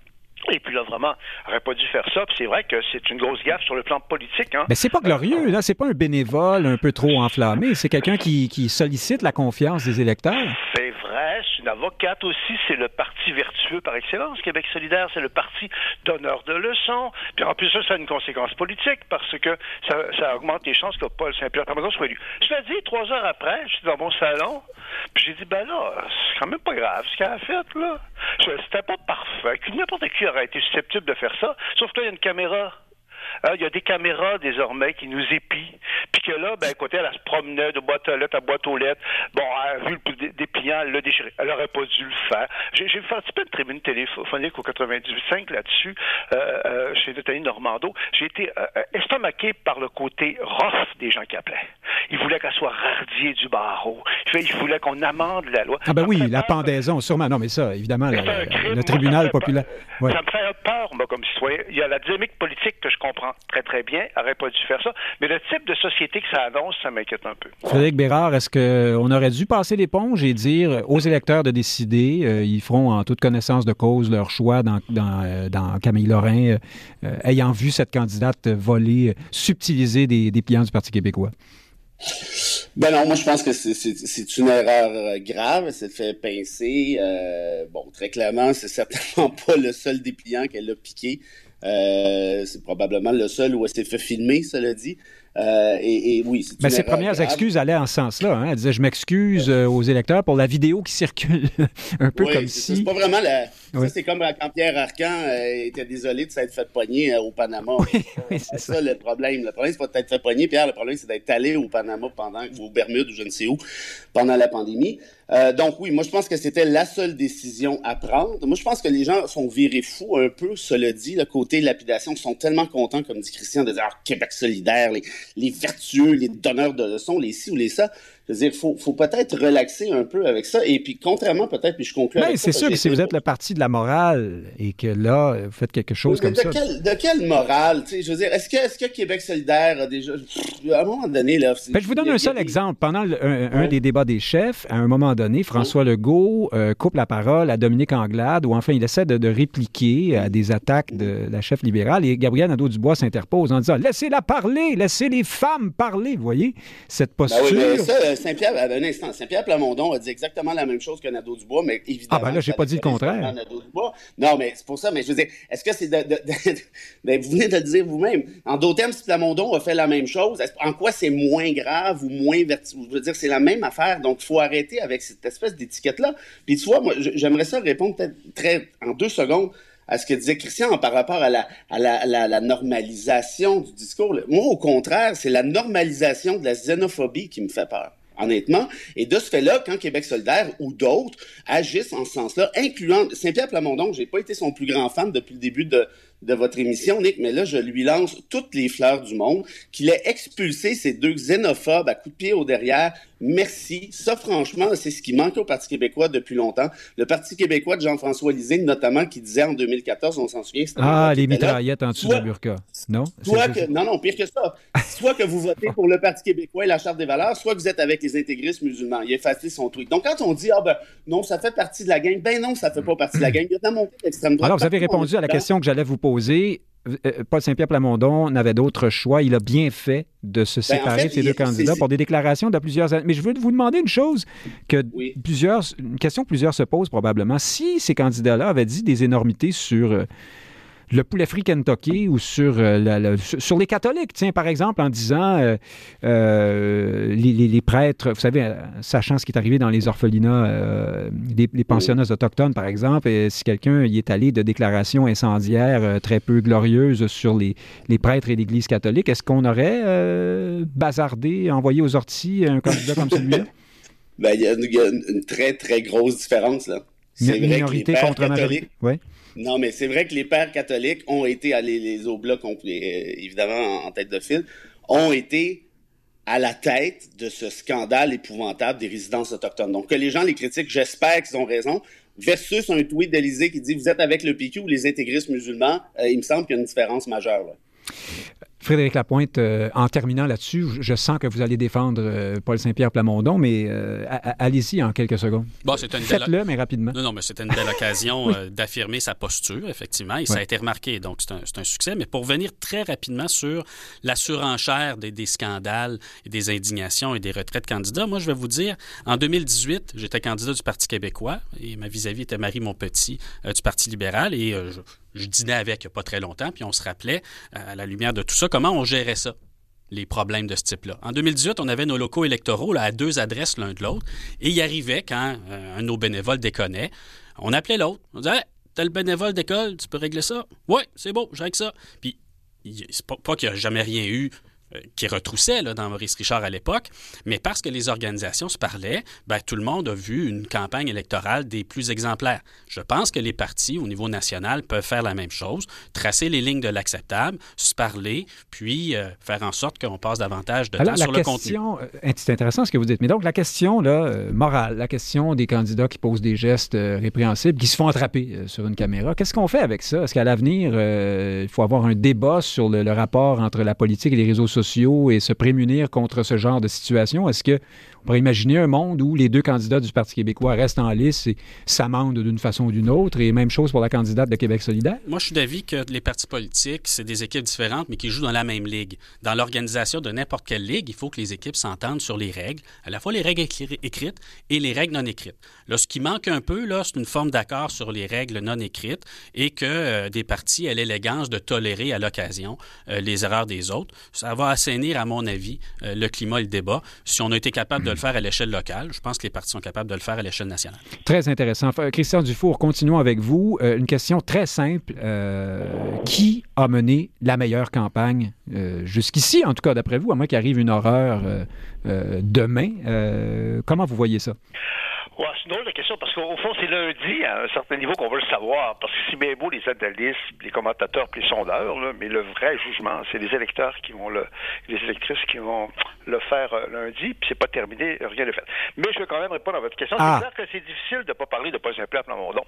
Et puis là, vraiment, n'aurait pas dû faire ça. Puis c'est vrai que c'est une grosse gaffe sur le plan politique. Hein. Mais c'est pas glorieux, là. C'est pas un bénévole un peu trop enflammé. C'est quelqu'un qui, qui, sollicite la confiance des électeurs. C'est C'est une avocate aussi. C'est le parti vertueux par excellence. Québec solidaire, c'est le parti donneur de leçons. Puis en plus, ça, ça a une conséquence politique parce que ça, ça augmente les chances que Paul Saint-Pierre soit élu. Je l'ai dit, trois heures après, j'étais dans mon salon. Puis j'ai dit, ben là, c'est quand même pas grave ce qu'elle a fait, là. C'était pas parfait. N'importe qui aurait été susceptible de faire ça. Sauf que il y a une caméra. Hein, il y a des caméras désormais qui nous épient. Puis que là, ben, écoutez, elle, se promenait de boîte à lettres à boîte aux lettres. Bon, elle a vu le dépliant, elle l'a déchiré. Elle aurait pas dû le faire. J'ai fait un petit peu de tribune téléphonique au 98.5 là-dessus, euh, euh, chez Nathalie Normando. J'ai été euh, estomaqué par le côté rough des gens qui appelaient. Ils voulaient qu'elle soit radiée du barreau. Ils voulaient qu'on amende la loi. Ah ben oui, la pendaison, sûrement. Non, mais ça, évidemment, le, tribunal populaire. Ça me fait peur, moi, comme citoyen. Il y a la dynamique politique que je comprends comprends très, très bien, n'aurait pas dû faire ça. Mais le type de société que ça annonce, ça m'inquiète un peu. Frédéric Bérard, est-ce qu'on aurait dû passer l'éponge et dire aux électeurs de décider, euh, ils feront en toute connaissance de cause leur choix dans, dans, euh, dans Camille Lorrain, euh, ayant vu cette candidate voler, subtiliser des, des du Parti québécois? Ben non, moi je pense que c'est une erreur grave, c'est fait pincer. bon, très clairement, c'est certainement pas le seul dépliant qu'elle a piqué. Euh, c'est probablement le seul où elle s'est fait filmer, cela dit. Euh, et, oui, Mais ses premières excuses allaient en ce sens-là. Hein? Elle disait Je m'excuse euh, aux électeurs pour la vidéo qui circule. un peu comme si. C'est pas vraiment la. Ça, c'est comme quand Pierre Arcan était désolé de s'être fait pogner au Panama. c'est ça. le problème. Le problème, c'est pas d'être fait pogner, Pierre. Le problème, c'est d'être allé au Panama pendant, ou aux Bermudes ou je ne sais où, pendant la pandémie. Euh, donc oui, moi je pense que c'était la seule décision à prendre. Moi je pense que les gens sont virés fous un peu, cela dit, le côté lapidation, sont tellement contents, comme dit Christian, de dire ah, Québec solidaire, les, les vertueux, les donneurs de leçons, les ci ou les ça. Je veux dire, faut, faut peut-être relaxer un peu avec ça. Et puis, contrairement peut-être, puis je conclue avec c'est sûr que si vous êtes le parti de la morale et que là, vous faites quelque chose comme de ça. de quelle morale? Tu sais, je veux dire, est-ce que, est-ce que Québec solidaire a déjà... À un moment donné, là... Ben, je vous donne un seul exemple. Pendant un, des débats des chefs, à un moment donné, François Legault euh, coupe la parole à Dominique Anglade, ou enfin, il essaie de, répliquer à des attaques de la chef libérale, et Gabriel Nadeau-Dubois s'interpose en disant « Laissez-la parler! Laissez les femmes parler! » Vous voyez? Cette ben posture... Saint-Pierre, un instant, Saint-Pierre Plamondon a dit exactement la même chose que Nadeau-Dubois, mais évidemment. Ah, ben là, j'ai pas dit le contraire. Non, mais c'est pour ça, mais je veux dire, est-ce que c'est de, ben, vous venez de le dire vous-même. En d'autres termes, si Plamondon a fait la même chose, en quoi c'est moins grave ou moins vertigineux? Je veux dire, c'est la même affaire, donc il faut arrêter avec cette espèce d'étiquette-là. Puis tu vois, moi, j'aimerais ça répondre peut-être très, en deux secondes à ce que disait Christian par rapport à la, à la, la, normalisation du discours. Moi, au contraire, c'est la normalisation de la xénophobie qui me fait peur honnêtement. Et de ce fait-là, quand Québec solidaire ou d'autres agissent en ce sens-là, incluant Saint-Pierre Plamondon, j'ai pas été son plus grand fan depuis le début de, de votre émission, Nick, mais là, je lui lance toutes les fleurs du monde, qu'il ait expulsé ces deux xénophobes à coups de pied au derrière. Merci. Ça, franchement, c'est ce qui manque au Parti québécois depuis longtemps. Le Parti québécois de Jean-François Lisée, notamment, qui disait en 2014, on s'en souvient... Ah, les mitraillettes en dessous de burqa. Non? Soit que, non, non, pire que ça. soit que vous votez pour le Parti québécois et la Charte des valeurs, soit que vous êtes avec les intégristes musulmans. Il a effacé son tweet. Donc, quand on dit, ah ben, non, ça fait partie de la gang, ben non, ça fait pas partie de la gang. Il y a dans mon droite. Alors, vous avez répondu à la question que j'allais vous poser Paul Saint-Pierre Plamondon n'avait d'autre choix. Il a bien fait de se ben, séparer de ces deux candidats pour des déclarations de plusieurs années. Mais je veux vous demander une chose que plusieurs, une question que plusieurs se posent probablement. Si ces candidats-là avaient dit des énormités sur euh, le poulet frit Kentucky ou sur, euh, sur les catholiques, tiens, par exemple, en disant euh, euh, les, prêtres, vous savez, sachant ce qui est arrivé dans les orphelinats, les, pensionnats autochtones, par exemple, et si quelqu'un y est allé de déclarations incendiaires très peu glorieuses sur les, prêtres et l'Église catholique, est-ce qu'on aurait bazardé, envoyé aux orties un candidat comme celui-là? Ben, il y, a une, très, très grosse différence, là. C'est vrai que les contre catholiques, non, mais c'est vrai que les pères catholiques ont été, allés les Oblats, euh, évidemment en, tête de file, ont été à la tête de ce scandale épouvantable des résidences autochtones. Donc, que les gens les critiquent, j'espère qu'ils ont raison, versus un tweet d'Élysée qui dit « Vous êtes avec le PQ ou les intégristes musulmans euh, Il me semble qu'il y a une différence majeure. Là. Frédéric Lapointe, euh, en terminant là-dessus, je sens que vous allez défendre euh, Paul Saint-Pierre Plamondon, mais euh, allez-y en quelques secondes. Bon, Faites-le, mais rapidement. Non, non, mais c'était une belle occasion d'affirmer sa posture, effectivement, et ça a été remarqué, donc c'est un, un, succès. Mais pour venir très rapidement sur la surenchère des, des, scandales et des indignations et des retraites candidats, moi, je vais vous dire, en 2018, j'étais candidat du Parti québécois et ma vis-à-vis était Marie Montpetit du Parti libéral, et je, je dînais avec il n'y a pas très longtemps, puis on se rappelait, à la lumière de tout ça, comment on gérait ça les problèmes de ce type-là. En 2018, on avait nos locaux électoraux à deux adresses l'un de l'autre, et il arrivait quand euh, un de nos bénévoles déconnait, on appelait l'autre, on disait hey, t'as le bénévole d'école, tu peux régler ça? Oui, c'est beau, je règle ça. Puis, c'est pas, pas qu'il n'y a jamais rien eu euh, qui retroussait là, dans Maurice Richard à l'époque, mais parce que les organisations se parlaient, ben, tout le monde a vu une campagne électorale des plus exemplaires. Je pense que les partis au niveau national peuvent faire la même chose, tracer les lignes de l'acceptable, se parler, puis euh, faire en sorte qu'on passe davantage de Alors, temps la sur le question, contenu. euh, c'est intéressant ce que vous dites, mais donc la question là, euh, morale, la question des candidats qui posent des gestes euh, répréhensibles, qui se font attraper euh, sur une caméra, qu'est-ce qu'on fait avec ça? Est-ce qu'à l'avenir, euh, il faut avoir un débat sur le, le rapport entre la politique et les réseaux sociaux et se prémunir contre ce genre de situation? Est-ce que on pourrait imaginer un monde où les deux candidats du Parti québécois restent en lice et s'amendent d'une façon ou d'une autre, et même chose pour la candidate de Québec solidaire? Moi, je suis d'avis que les partis politiques, c'est des équipes différentes, mais qui jouent dans la même ligue. Dans l'organisation de n'importe quelle ligue, il faut que les équipes s'entendent sur les règles, à la fois les règles écri- écrites et les règles non écrites. Là, ce qui manque un peu, c'est une forme d'accord sur les règles non écrites et que euh, des partis aient l'élégance de tolérer à l'occasion euh, les erreurs des autres. Ça va assainir, à mon avis, euh, le climat et le débat. Si on a été capable de le faire à l'échelle locale, je pense que les partis sont capables de le faire à l'échelle nationale. Très intéressant. Christian Dufour, continuons avec vous. Euh, une question très simple. Euh, qui a mené la meilleure campagne euh, jusqu'ici, en tout cas d'après vous, à moins qu'il arrive une horreur demain? Comment vous voyez ça? Ouais, c'est une drôle de question parce qu'au fond, c'est lundi à un certain niveau qu'on veut le savoir. Parce que c'est bien beau les analystes, les commentateurs, puis les sondeurs, là, mais le vrai jugement, c'est les électeurs qui vont le, les électrices qui vont le faire euh, lundi, puis c'est pas terminé, rien de fait. Mais je veux quand même répondre à votre question. Ah. C'est clair que c'est difficile de pas parler de Paul Saint-Pierre Plamondon.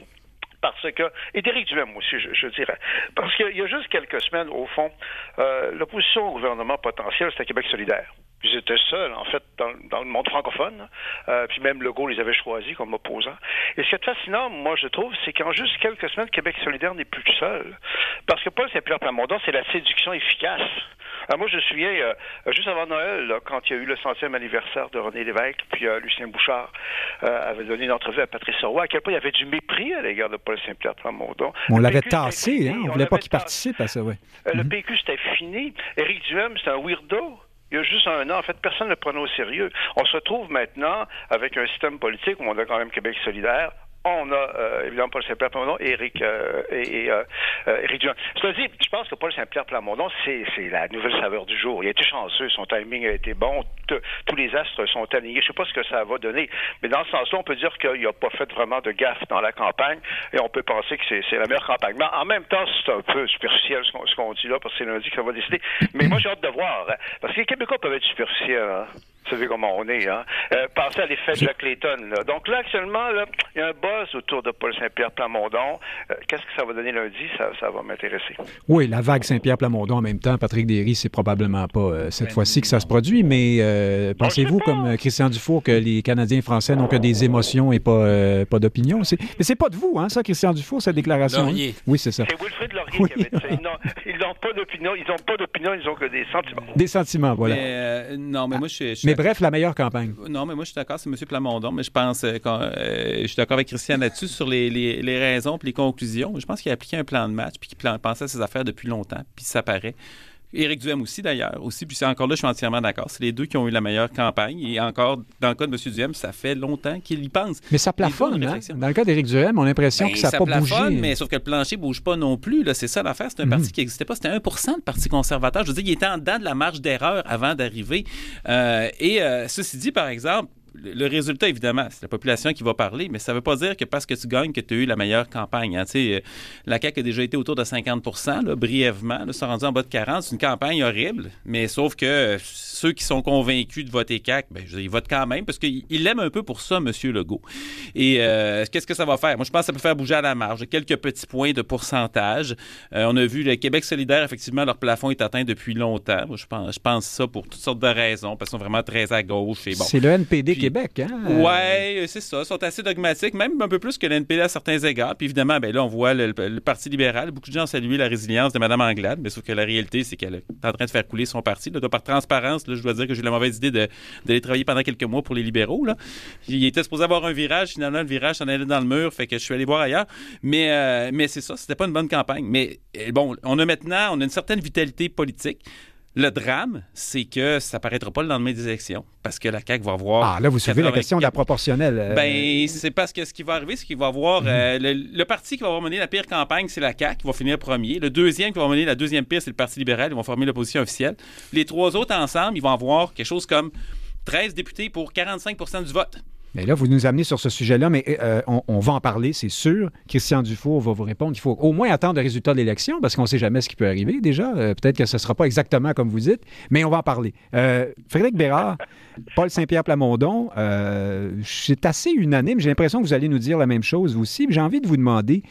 Parce que, et d'Éric Duhem aussi, je, je dirais. Parce qu'il y a juste quelques semaines, au fond, euh, l'opposition au gouvernement potentiel, c'était Québec solidaire. Ils étaient seuls, en fait, dans, dans le monde francophone. Euh, puis même Legault les avait choisis comme opposants. Et ce qui est fascinant, moi, je trouve, c'est qu'en juste quelques semaines, Québec solidaire n'est plus seul. Parce que Paul Saint-Pierre Plamondon, c'est la séduction efficace. Alors moi, je me souviens, euh, juste avant Noël, là, quand il y a eu le centième anniversaire de René Lévesque, puis euh, Lucien Bouchard euh, avait donné une entrevue à Patrice Roy, à quel point il y avait du mépris à l'égard de Paul Saint-Pierre Plamondon. On l'avait tassé, hein? on on voulait pas qu'il participe à ça, oui. Euh, Le PQ, c'était fini. Éric Duhem, c'est un weirdo. Il y a juste un an, en fait, personne ne le prenait au sérieux. On se retrouve maintenant avec un système politique où on a quand même Québec solidaire. On a euh, évidemment Paul Saint-Pierre Plamondon et Éric, euh, et, euh, euh, Éric Duhem. Cela dit, je pense que Paul Saint-Pierre Plamondon, c'est, c'est la nouvelle saveur du jour. Il a été chanceux, son timing a été bon, tous les astres sont alignés. Je ne sais pas ce que ça va donner, mais dans ce sens-là, on peut dire qu'il n'a pas fait vraiment de gaffe dans la campagne et on peut penser que c'est, c'est la meilleure campagne. Mais en même temps, c'est un peu superficiel ce qu'on, ce qu'on dit là, parce que c'est lundi que ça va décider. Mais moi, j'ai hâte de voir, parce que les Québécois peuvent être superficiels. Hein. Vous savez comment on est, hein? Euh, pensez à l'effet de la Clayton, là. Donc là, actuellement, là, il y a un buzz autour de Paul Saint-Pierre Plamondon. Euh, qu'est-ce que ça va donner lundi? Ça, ça va m'intéresser. Oui, la vague Saint-Pierre Plamondon en même temps. Patrick Derry, c'est probablement pas euh, cette fois-ci que ça se produit, mais euh, pensez-vous, comme Christian Dufour, que les Canadiens et Français n'ont que des émotions et pas, euh, pas d'opinion? Mais c'est pas de vous, hein, ça, Christian Dufour, cette déclaration? Laurier. hein? Oui, c'est ça. C'est Wilfrid Laurier Oui. qui avait dit ça. Ils n'ont- pas d'opinion, ils n'ont pas d'opinion, ils ont que des sentiments. Des sentiments, voilà. Mais, euh, non, mais moi, je suis. Bref, la meilleure campagne. Non, mais moi, je suis d'accord, c'est M. Plamondon, mais je pense euh, qu'on- euh, je suis d'accord avec Christian là-dessus sur les, raisons et les conclusions. Je pense qu'il a appliqué un plan de match puis qu'il pensait à ses affaires depuis longtemps, puis ça paraît. Éric Duhem aussi, d'ailleurs, aussi, puis c'est encore là, je suis entièrement d'accord. C'est les deux qui ont eu la meilleure campagne. Et encore, dans le cas de M. Duhem, ça fait longtemps qu'il y pense. Mais ça plafonne, hein? Dans le cas d'Éric Duhem, on a l'impression Ben, que ça n'a pas plafonne, bougé. mais sauf que le plancher bouge pas non plus. Là, c'est ça l'affaire. C'est un Mhm. parti qui n'existait pas. C'était 1% de Parti conservateur. Je veux dire, il était en dedans de la marge d'erreur avant d'arriver. Euh, et euh, ceci dit, par exemple, le résultat, évidemment, c'est la population qui va parler, mais ça ne veut pas dire que parce que tu gagnes que tu as eu la meilleure campagne. hein. Euh, la CAQ a déjà été autour de 50 là, brièvement. Là, sont rendus en bas de 40 C'est une campagne horrible, mais sauf que euh, ceux qui sont convaincus de voter CAQ, ben, ils votent quand même parce qu'ils ils l'aiment un peu pour ça, M. Legault. Et euh, qu'est-ce que ça va faire? Moi, je pense que ça peut faire bouger à la marge. Quelques petits points de pourcentage. On a vu le Québec solidaire, effectivement, leur plafond est atteint depuis longtemps. Je pense, ça pour toutes sortes de raisons, parce qu'ils sont vraiment très à gauche. C'est le NPD Québec, hein? Ouais, c'est ça. Ils sont assez dogmatiques, même un peu plus que l'NPD à certains égards. Puis évidemment, ben là, on voit le, le Parti libéral. Beaucoup de gens ont salué la résilience de Mme Anglade, mais sauf que la réalité, c'est qu'elle est en train de faire couler son parti. Là, Donc, par transparence, là, je dois dire que j'ai eu la mauvaise idée de- d'aller travailler pendant quelques mois pour les libéraux. Là. Il était supposé avoir un virage. Finalement, le virage s'en allait dans le mur. Fait que je suis allé voir ailleurs. Mais, euh, mais c'est ça. C'était pas une bonne campagne. Mais euh, bon, on a maintenant on a une certaine vitalité politique. Le drame, c'est que ça paraîtra pas le lendemain des élections parce que la CAQ va avoir. Ah, là, vous soulevez la 84 question de la proportionnelle. euh, Ben, c'est parce que ce qui va arriver, c'est qu'il va avoir. Mhm. euh, le, le parti qui va avoir mené la pire campagne, c'est la CAQ, qui va finir premier. Le deuxième qui va mener la deuxième pire, c'est le Parti libéral. Ils vont former l'opposition officielle. Les trois autres ensemble, ils vont avoir quelque chose comme 13 députés pour 45% du vote. Mais là, vous nous amenez sur ce sujet-là, mais euh, on, on va en parler, c'est sûr. Christian Dufour va vous répondre. Il faut au moins attendre le résultat de l'élection parce qu'on ne sait jamais ce qui peut arriver déjà. Euh, Peut-être que ce ne sera pas exactement comme vous dites, mais on va en parler. Euh, Frédéric Bérard, Paul Saint-Pierre Plamondon, euh, c'est assez unanime. J'ai l'impression que vous allez nous dire la même chose vous aussi. J'ai envie de vous demander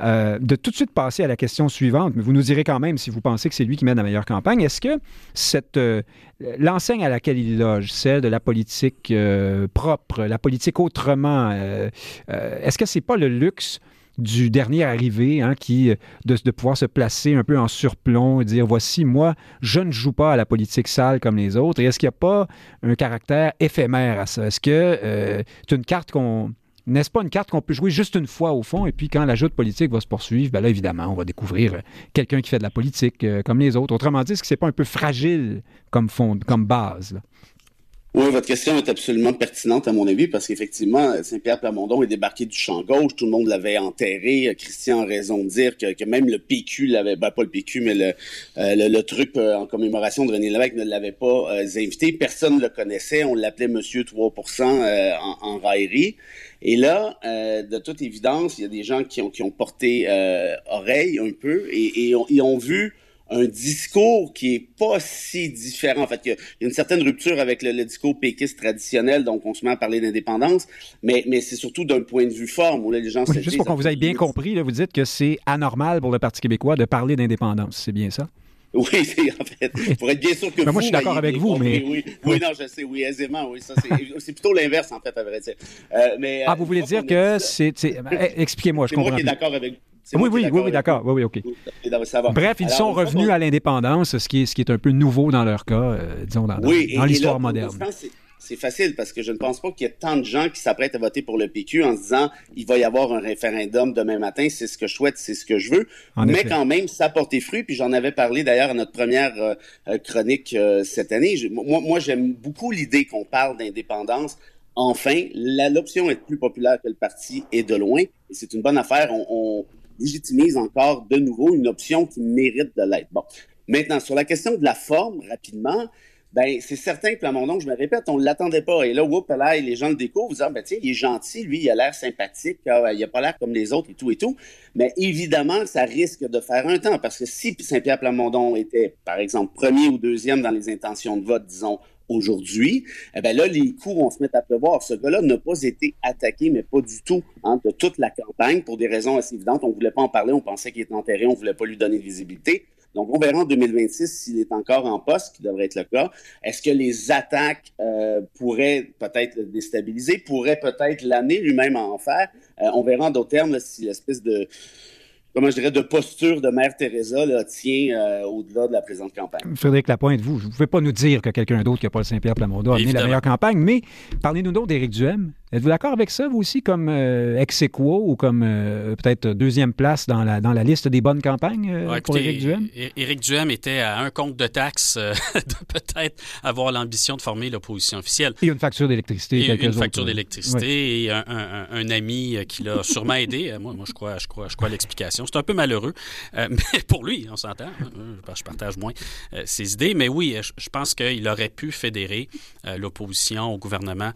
euh, de tout de suite passer à la question suivante, mais vous nous direz quand même si vous pensez que c'est lui qui mène la meilleure campagne. Est-ce que cette euh, l'enseigne à laquelle il loge, celle de la politique euh, propre, la politique autrement, euh, euh, est-ce que c'est pas le luxe du dernier arrivé, hein, qui, de, de pouvoir se placer un peu en surplomb et dire voici, moi, je ne joue pas à la politique sale comme les autres? Et est-ce qu'il n'y a pas un caractère éphémère à ça? Est-ce que euh, c'est une carte qu'on. N'est-ce pas une carte qu'on peut jouer juste une fois au fond, et puis quand la joute politique va se poursuivre, ben là, évidemment, on va découvrir quelqu'un qui fait de la politique comme les autres. Autrement dit, est-ce que c'est pas un peu fragile comme fond, comme base? Oui, votre question est absolument pertinente à mon avis parce qu'effectivement, Saint-Pierre Plamondon est débarqué du champ gauche, tout le monde l'avait enterré. Christian a raison de dire que, même le PQ l'avait, ben pas le PQ, mais le, euh, truc euh, en commémoration de René Lévesque ne l'avait pas euh, invité. Personne ne le connaissait, on l'appelait Monsieur 3% euh, en, raillerie. Et là, de toute évidence, il y a des gens qui ont, porté oreille un peu et, et ont vu un discours qui est pas si différent. En fait, il y a, une certaine rupture avec le, le discours péquiste traditionnel, donc on se met à parler d'indépendance, mais, mais c'est surtout d'un point de vue forme où là, les gens Oui, se juste pour qu'on vous ait bien compris, là, vous dites que c'est anormal pour le Parti québécois de parler d'indépendance. C'est bien ça? Oui, c'est en fait, pour être bien sûr que Ben, vous... moi, je suis d'accord avec vous, mais- Oui, oui, non, je sais, oui, aisément, oui, ça, c'est, plutôt l'inverse, en fait, à vrai dire. Euh, mais, Ah, euh, vous voulez une fois dire que c'est... ben, eh, Expliquez-moi, je C'est moi comprends qui d'accord avec Oui, oui, oui, oui, d'accord. Oui, oui, OK. Oui, ça va. Bref, ils Alors, sont revenus à l'indépendance, ce qui, est, ce qui est un peu nouveau dans leur cas, euh, disons, dans, Oui, dans l'histoire moderne. C'est- facile parce que je ne pense pas qu'il y ait tant de gens qui s'apprêtent à voter pour le PQ en se disant il va y avoir un référendum demain matin, c'est ce que je souhaite, c'est ce que je veux. En Mais effet. quand même, ça a porté fruit. Puis j'en avais parlé d'ailleurs à notre première euh, euh, chronique euh, cette année. Je- moi, moi j'aime beaucoup l'idée qu'on parle d'indépendance. Enfin, l'option est plus populaire que le parti et de loin. Et c'est une bonne affaire. On, on légitimise encore de nouveau une option qui mérite de l'être. Bon. Maintenant, sur la question de la forme, rapidement, ben, c'est certain que Plamondon, je me répète, on ne l'attendait pas. Et là, whoop, les gens le découvrent, disant, ben, tiens, il est gentil, lui, il a l'air sympathique, ah, il a pas l'air comme les autres et tout et tout. Mais évidemment, ça risque de faire un temps, parce que si Saint-Pierre Plamondon était, par exemple, premier ou deuxième dans les intentions de vote, disons, aujourd'hui, eh ben là, les coups vont se mettre à pleuvoir. Ce gars-là n'a pas été attaqué, mais pas du tout, hein, de toute la campagne, pour des raisons assez évidentes. On voulait pas en parler, on pensait qu'il était enterré, on voulait pas lui donner de visibilité. Donc, on verra en 2026 s'il est encore en poste, ce qui devrait être le cas. Est-ce que les attaques euh, pourraient peut-être le déstabiliser, pourraient peut-être l'amener lui-même à en faire? Euh, on verra en d'autres termes là, si l'espèce de comment je dirais, de posture de Mère Teresa là, tient euh, au-delà de la présente campagne. Frédéric Lapointe, vous, vous ne pouvez pas nous dire que quelqu'un d'autre que Paul Saint-Pierre Plamondon a mené la meilleure campagne, mais parlez-nous donc d'Éric Duhem. Êtes-vous d'accord avec ça, vous aussi, comme euh, ex aequo ou comme euh, peut-être deuxième place dans la, dans la liste des bonnes campagnes euh, Ouais, pour Éric Duhem? Éric Duhem était à un compte de taxes de peut-être avoir l'ambition de former l'opposition officielle. Et une facture d'électricité. Et quelques une autres, facture d'électricité ouais. et un, un- ami qui l'a sûrement aidé. Moi, moi, je crois, je crois, je crois l'explication. C'est un peu malheureux, mais pour lui, on s'entend. hein, Je partage moins ses idées, mais oui, je, je pense qu'il aurait pu fédérer l'opposition au gouvernement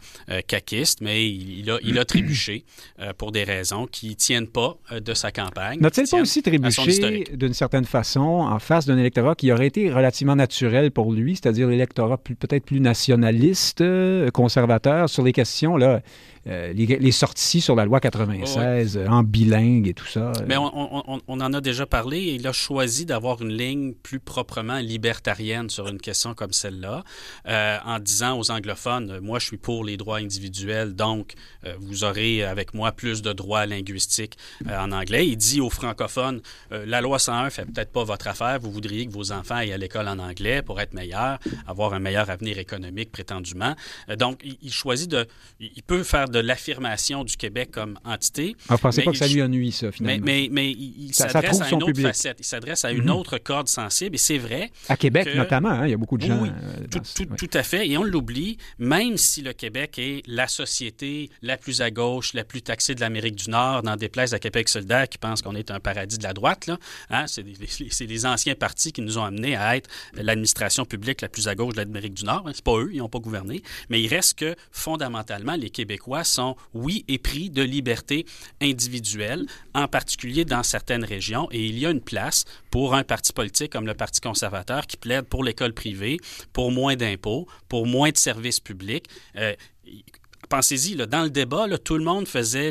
caquiste, mais il, il a, il a trébuché euh, pour des raisons qui ne tiennent pas euh, de sa campagne. N'a-t-il pas aussi trébuché d'une certaine façon en face d'un électorat qui aurait été relativement naturel pour lui, c'est-à-dire l'électorat peut-être plus nationaliste, euh, conservateur, sur les questions, là, euh, les, les sorties sur la loi 96, euh, en bilingue et tout ça. euh. Mais on, on- on- on en a déjà parlé. Il a choisi d'avoir une ligne plus proprement libertarienne sur une question comme celle-là, euh, en disant aux anglophones, moi je suis pour les droits individuels donc vous aurez avec moi plus de droits linguistiques en anglais. Il dit aux francophones, la loi 101 fait peut-être pas votre affaire, vous voudriez que vos enfants aillent à l'école en anglais pour être meilleurs, avoir un meilleur avenir économique prétendument. donc, il, choisit de, il peut faire de l'affirmation du Québec comme entité. Ah, vous pensez pas que ça lui ennuie, ça, finalement? Mais, mais, il s'adresse à une autre facette, il s'adresse à une mhm. autre corde sensible, et c'est vrai. À Québec, notamment, hein, il y a beaucoup de gens. Oui, tout, à fait, et on l'oublie, même si le Québec est la société la plus à gauche, la plus taxée de l'Amérique du Nord, dans des places à Québec solidaire qui pensent qu'on est un paradis de la droite, là, hein, c'est les, anciens partis qui nous ont amenés à être l'administration publique la plus à gauche de l'Amérique du Nord. Hein. C'est pas eux, ils n'ont pas gouverné, mais il reste que fondamentalement, les Québécois sont, oui, épris de liberté individuelle, en particulier dans certaines régions, et il y a une place pour un parti politique comme le Parti conservateur qui plaide pour l'école privée, pour moins d'impôts, pour moins de services publics. Euh, pensez-y, dans le débat, tout le monde faisait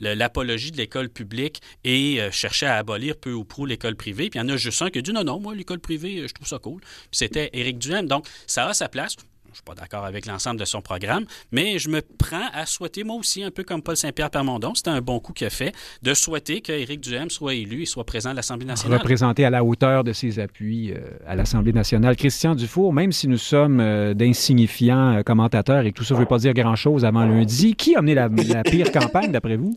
l'apologie de l'école publique et euh, cherchait à abolir peu ou prou l'école privée. Puis il y en a juste un qui a dit non, non, moi, l'école privée, je trouve ça cool. C'était Éric Duhem. Donc, ça a sa place. Je ne suis pas d'accord avec l'ensemble de son programme, mais je me prends à souhaiter, moi aussi, un peu comme Paul Saint-Pierre Permondon, c'était un bon coup qu'il a fait, de souhaiter qu'Éric Duhem soit élu et soit présent à l'Assemblée nationale. Représenté à la hauteur de ses appuis euh, à l'Assemblée nationale. Christian Dufour, même si nous sommes euh, d'insignifiants euh, commentateurs et que tout ça ne veut pas dire grand-chose avant lundi, qui a mené la pire campagne, d'après vous?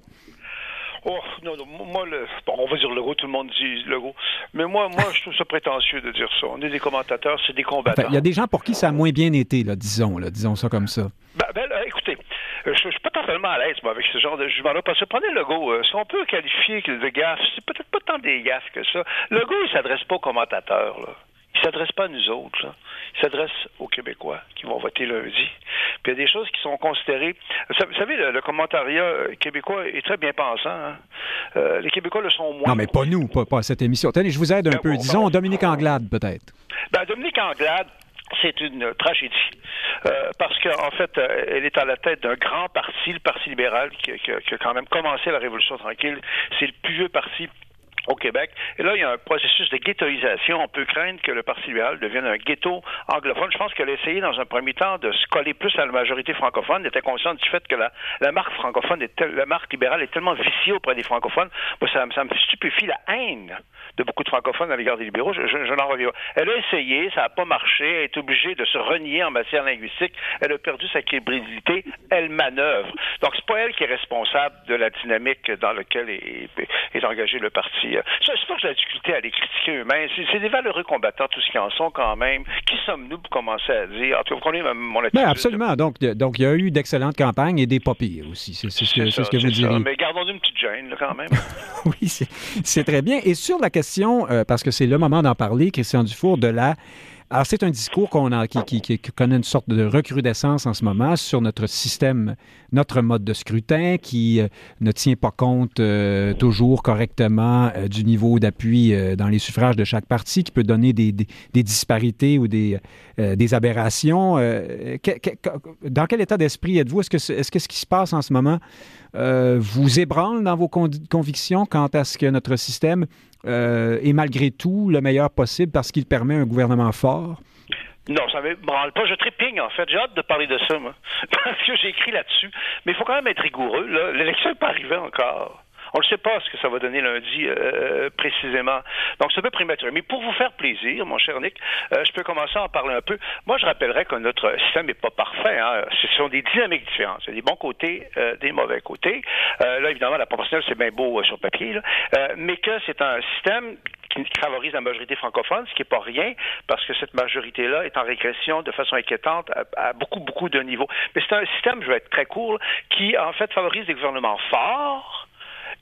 Oh, non, non, moi, le, bon, on va dire Legault, tout le monde dit Legault. Mais moi, moi, je trouve ça prétentieux de dire ça. On est des commentateurs, c'est des combattants. Il y a des gens pour qui ça a moins bien été, là, disons, là, disons ça comme ça. Ben, ben écoutez, je, ne suis pas totalement à l'aise, moi, avec ce genre de jugement-là, parce que prenez Legault, euh, si on peut qualifier de gaffe, c'est peut-être pas tant des gaffes que ça. Legault, il s'adresse pas aux commentateurs, là. Il ne s'adresse pas à nous autres. Là. Il s'adresse aux Québécois qui vont voter lundi. Puis il y a des choses qui sont considérées. Vous savez, le, commentariat euh, québécois est très bien pensant. Hein. Euh, les Québécois le sont moins. Non, mais pas nous, pas, cette émission. Tenez, je vous aide un ben peu. Disons Dominique Anglade, peut-être. Ben, Dominique Anglade, c'est une tragédie. Euh, parce qu'en fait, elle est à la tête d'un grand parti, le Parti libéral, qui, qui, a quand même commencé la Révolution tranquille. C'est le plus vieux parti au Québec. Et là, il y a un processus de ghettoisation. On peut craindre que le Parti libéral devienne un ghetto anglophone. Je pense qu'elle a essayé, dans un premier temps, de se coller plus à la majorité francophone. Elle était consciente du fait que la, marque francophone, est la marque libérale est tellement viciée auprès des francophones. Moi, ça, ça, me stupéfie la haine de beaucoup de francophones à l'égard des libéraux. Je, je, n'en reviens pas. Elle a essayé, ça n'a pas marché. Elle est obligée de se renier en matière linguistique. Elle a perdu sa crédibilité. Elle manœuvre. Donc, c'est pas elle qui est responsable de la dynamique dans laquelle est, est engagé le parti c'est pas que la difficulté à les critiquer eux-mêmes. C'est des valeureux combattants, tous qui en sont quand même. Qui sommes-nous pour commencer à dire? En tout cas, vous mon attitude. Ben absolument. Donc, donc, il y a eu d'excellentes campagnes et des pas aussi. C'est ce que, ce que vous. Mais gardons une petite gêne, là, quand même. oui, c'est très bien. Et sur la question, euh, parce que c'est le moment d'en parler, Christian Dufour, de la alors, c'est un discours qu'on a, qui, connaît une sorte de recrudescence en ce moment sur notre système, notre mode de scrutin qui euh, ne tient pas compte euh, toujours correctement du niveau d'appui dans les suffrages de chaque parti, qui peut donner des, disparités ou des, aberrations. dans quel état d'esprit êtes-vous? Est-ce que ce qui se passe en ce moment vous ébranle dans vos convictions quant à ce que notre système euh, est malgré tout le meilleur possible parce qu'il permet un gouvernement fort? Non, ça me branle pas. Je trépigne, en fait. J'ai hâte de parler de ça, moi. Parce que j'ai écrit là-dessus. Mais il faut quand même être rigoureux. L'élection n'est pas arrivée encore. On ne sait pas ce que ça va donner lundi euh, euh, précisément. Donc, c'est un peu prématuré. Mais pour vous faire plaisir, mon cher Nick, euh, je peux commencer à en parler un peu. Moi, je rappellerais que notre système n'est pas parfait. Hein. Ce sont des dynamiques différentes. Il y a des bons côtés, des mauvais côtés. là, évidemment, la proportionnelle, c'est bien beau sur papier, mais que c'est un système qui favorise la majorité francophone, ce qui n'est pas rien, parce que cette majorité-là est en régression de façon inquiétante à, beaucoup, beaucoup de niveaux. Mais c'est un système, je vais être très court, qui en fait favorise des gouvernements forts,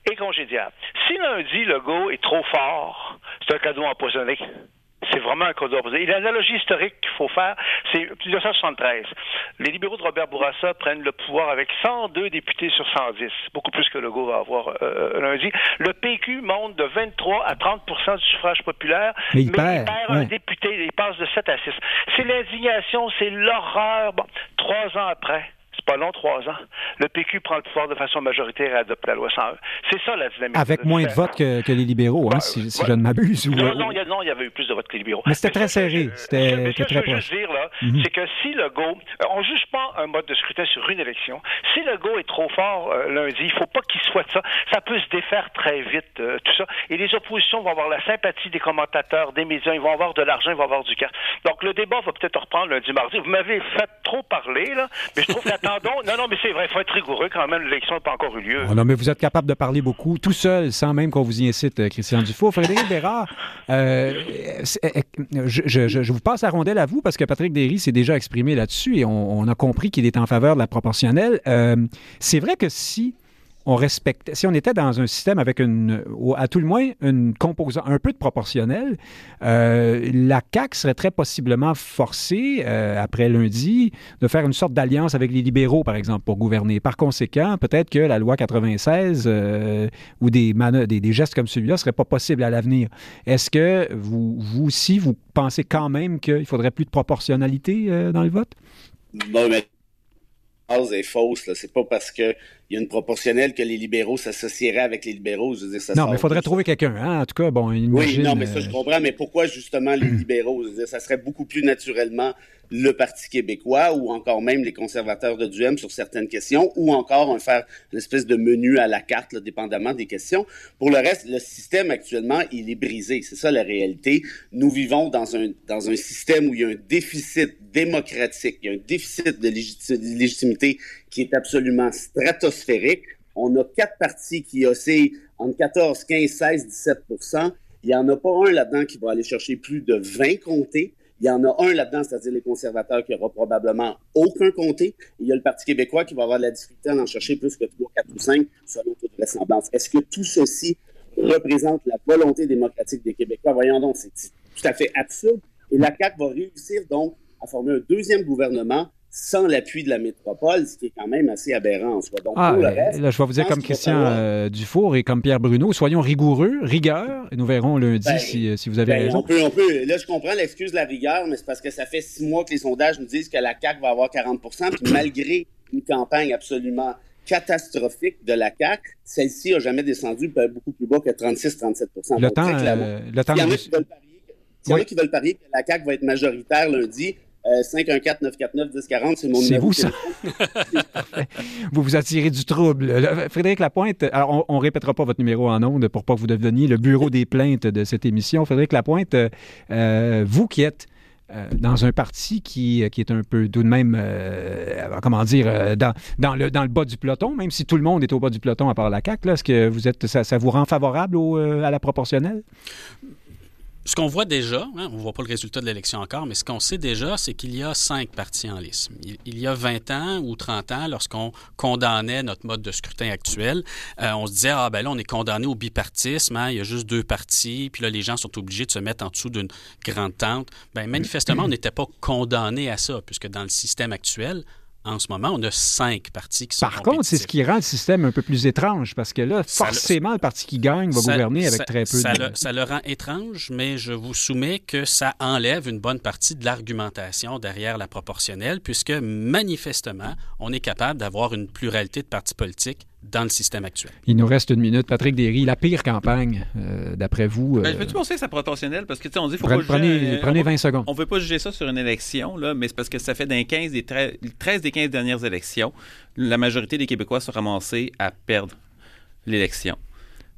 et congédiable. Si lundi, le go est trop fort, c'est un cadeau empoisonné. C'est vraiment un cadeau empoisonné. Et l'analogie historique qu'il faut faire, c'est 1973. Les libéraux de Robert Bourassa prennent le pouvoir avec 102 députés sur 110, beaucoup plus que le go va avoir euh, euh, lundi. Le PQ monte de 23 à 30% du suffrage populaire, mais il, perd, un député, il passe de 7 à 6. C'est l'indignation, c'est l'horreur. Bon, trois ans après, C'est pas long, trois ans. Le PQ prend le pouvoir de façon majoritaire et adopte la loi 101. C'est ça la dynamique. Avec moins de votes que, que les libéraux, hein, si, si ouais. je ne m'abuse. ou- Non, non, il y a, non, il y avait eu plus de votes que les libéraux. Mais c'était très que serré. C'était- que- c'était ce que très je veux dire, là, Mhm. c'est que si Legault... euh, On juge pas un mode de scrutin sur une élection. Si Legault est trop fort euh, lundi, il faut pas qu'il soit ça. Ça peut se défaire très vite, euh, tout ça. Et les oppositions vont avoir la sympathie des commentateurs, des médias. Ils vont avoir de l'argent, ils vont avoir du cash. Donc, le débat va peut-être reprendre lundi, mardi. Vous m'avez fait trop parler, là. Mais je trouve non, non, mais c'est vrai, il faut être rigoureux quand même. L'élection n'a pas encore eu lieu. Oh non, mais vous êtes capable de parler beaucoup, tout seul, sans même qu'on vous y incite, euh, Christian Dufault. Frédéric Bérard, euh, euh, je, vous passe la rondelle à vous parce que Patrick Derry s'est déjà exprimé là-dessus et on, a compris qu'il est en faveur de la proportionnelle. C'est vrai que si on si on était dans un système avec une, à tout le moins une composante, un peu de proportionnel, euh, la CAQ serait très possiblement forcée, euh, après lundi, de faire une sorte d'alliance avec les libéraux, par exemple, pour gouverner. Par conséquent, peut-être que la loi 96 euh, ou des, des, des gestes comme celui-là ne seraient pas possibles à l'avenir. Est-ce que vous, aussi, vous pensez quand même qu'il faudrait plus de proportionnalité dans le vote? Bon, mais est fausse. C'est pas parce qu'il y a une proportionnelle que les libéraux s'associeraient avec les libéraux. Je veux dire, ça non, mais il faudrait trouver quelqu'un. Hein? En tout cas, bon, Oui, imagine, non, mais ça, euh, je comprends. Mais pourquoi justement les libéraux? Je veux dire, ça serait beaucoup plus naturellement le Parti québécois ou encore même les conservateurs de Duhem sur certaines questions ou encore on faire une espèce de menu à la carte, là, dépendamment des questions. Pour le reste, le système actuellement, il est brisé. C'est ça la réalité. Nous vivons dans un, dans un système où il y a un déficit démocratique, il y a un déficit de légitimité qui est absolument stratosphérique. On a quatre partis qui oscillent entre 14, 15, 16, 17% Il n'y en a pas un là-dedans qui va aller chercher plus de 20 comtés. Il y en a un là-dedans, c'est-à-dire les conservateurs, qui aura probablement aucun comté. Il y a le Parti québécois qui va avoir de la difficulté à en chercher plus que 3, 4 ou 5, selon toute vraisemblance. Est-ce que tout ceci représente la volonté démocratique des Québécois? Voyons donc, c'est tout à fait absurde. Et la CAQ va réussir donc à former un deuxième gouvernement sans l'appui de la métropole, ce qui est quand même assez aberrant en soi. Donc, Ah, pour le reste, là, je vais vous dire comme Christian falloir- euh, Dufour et comme Pierre Bruno, soyons rigoureux, rigueur, et nous verrons lundi Ben, si, euh, si vous avez Ben, raison. on peut, on peut. Là, je comprends l'excuse de la rigueur, mais c'est parce que ça fait six mois que les sondages nous disent que la CAQ va avoir 40 puis malgré une campagne absolument catastrophique de la CAQ, celle-ci a jamais descendu beaucoup plus bas que 36-37 Le temps, euh, le temps Il y en a qui veulent parier que la CAQ va être majoritaire lundi, euh, 514-949-1040, c'est mon C'est numéro. vous, de ça? vous vous attirez du trouble. Frédéric Lapointe, alors on ne répétera pas votre numéro en ondes pour pas que vous deveniez le bureau des plaintes de cette émission. Frédéric Lapointe, euh, euh, vous qui êtes euh, dans un parti qui, qui est un peu tout de même, euh, comment dire, euh, dans, dans, le, dans le bas du peloton, même si tout le monde est au bas du peloton à part la CAQ, là, est-ce que vous êtes, ça, ça vous rend favorable au, euh, à la proportionnelle? Ce qu'on voit déjà, hein, on ne voit pas le résultat de l'élection encore, mais ce qu'on sait déjà, c'est qu'il y a cinq partis en lice. Il, y a 20 ans ou 30 ans, lorsqu'on condamnait notre mode de scrutin actuel, euh, on se disait, ah ben là, on est condamné au bipartisme, hein, il y a juste deux partis, puis là, les gens sont obligés de se mettre en dessous d'une grande tente. Ben, manifestement, on n'était pas condamné à ça, puisque dans le système actuel, en ce moment, on a cinq partis qui sont Par contre, c'est ce qui rend le système un peu plus étrange, parce que là, Ça forcément, le parti qui gagne va Ça- gouverner avec ça- très peu de... Le, ça le rend étrange, mais je vous soumets que ça enlève une bonne partie de l'argumentation derrière la proportionnelle, puisque manifestement, on est capable d'avoir une pluralité de partis politiques dans le système actuel. Il nous reste une minute. Patrick Derry, la pire campagne, euh, d'après vous. Ben, euh, je peux-tu penser que c'est proportionnel? Parce que, tu sais, on dit, faut prenez, pas juger, prenez, euh, prenez on va- 20 secondes. On ne veut pas juger ça sur une élection, là, mais c'est parce que ça fait dans les 15 des 13, 13 des 15 dernières élections, la majorité des Québécois sont ramassés à perdre l'élection.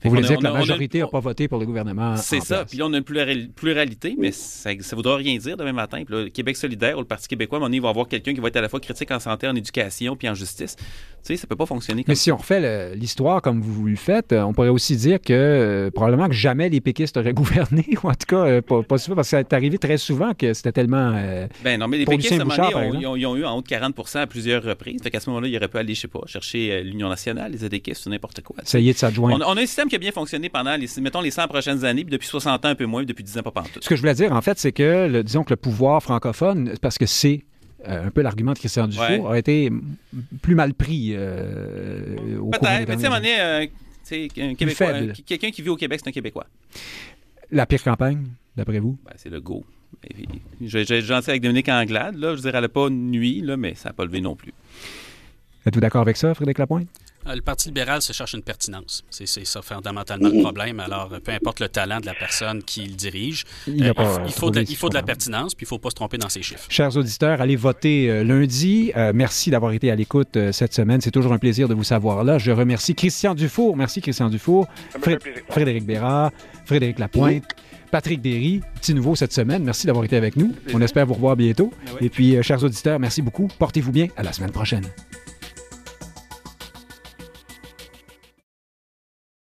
Vous voulez dire que on la on majorité n'a pas voté pour le gouvernement. C'est ça. place. Puis là, on a une plural- pluralité, mais ça ne voudra rien dire demain matin. Puis là, Québec solidaire ou le Parti québécois, à un moment donné, il va avoir quelqu'un qui va être à la fois critique en santé, en éducation, puis en justice. Tu sais, ça peut pas fonctionner comme Mais si on refait l'histoire comme vous le faites, euh, on pourrait aussi dire que euh, probablement que jamais les péquistes auraient gouverné, ou en tout cas, euh, pas, pas souvent, parce que c'est arrivé très souvent que c'était tellement. euh, Ben non, mais les péquistes, à un Lucien moment Bouchard, donné, ils, ont, ils ont eu en haut de 40 à plusieurs reprises. Fait qu'à ce moment-là, il aurait pu aller, je sais pas, chercher l'Union nationale, les édéquistes ou n'importe quoi. essayer de s'adjoindre. On, on a un système qui a bien fonctionné pendant, les, mettons, les 100 prochaines années, puis depuis 60 ans, un peu moins, puis depuis 10 ans, pas pantoute. Ce que je voulais dire, en fait, c'est que, le- disons que le pouvoir francophone, parce que c'est euh, un peu l'argument de Christian Dufour, Ouais. a été plus mal pris euh, au Peut-être, mais tu sais, donné, euh, un Québécois, quelqu'un qui vit au Québec, c'est un Québécois. La pire campagne, d'après vous? Ben, c'est le go. Suis gentil avec Dominique Anglade, là. Je dire, elle n'a pas nuit, là, mais ça n'a pas levé non plus. Êtes-vous d'accord avec ça, Frédéric Lapointe? Euh, le Parti libéral se cherche une pertinence. C'est ça fondamentalement le problème. Alors, peu importe le talent de la personne qui le dirige, Il euh, n'a pas il faut, de, il faut de la ce pertinence, puis il ne faut pas se tromper dans ses chiffres. Chers auditeurs, allez voter euh, lundi. Euh, merci d'avoir été à l'écoute euh, cette semaine. C'est toujours un plaisir de vous savoir là. Je remercie Christian Dufour. Merci, Christian Dufour. Fré-. Frédéric Bérard, Frédéric Lapointe. Patrick Berry, petit nouveau cette semaine. Merci d'avoir été avec nous. On espère vous revoir bientôt. Ah oui. Et puis, euh, chers auditeurs, merci beaucoup. Portez-vous bien. À la semaine prochaine.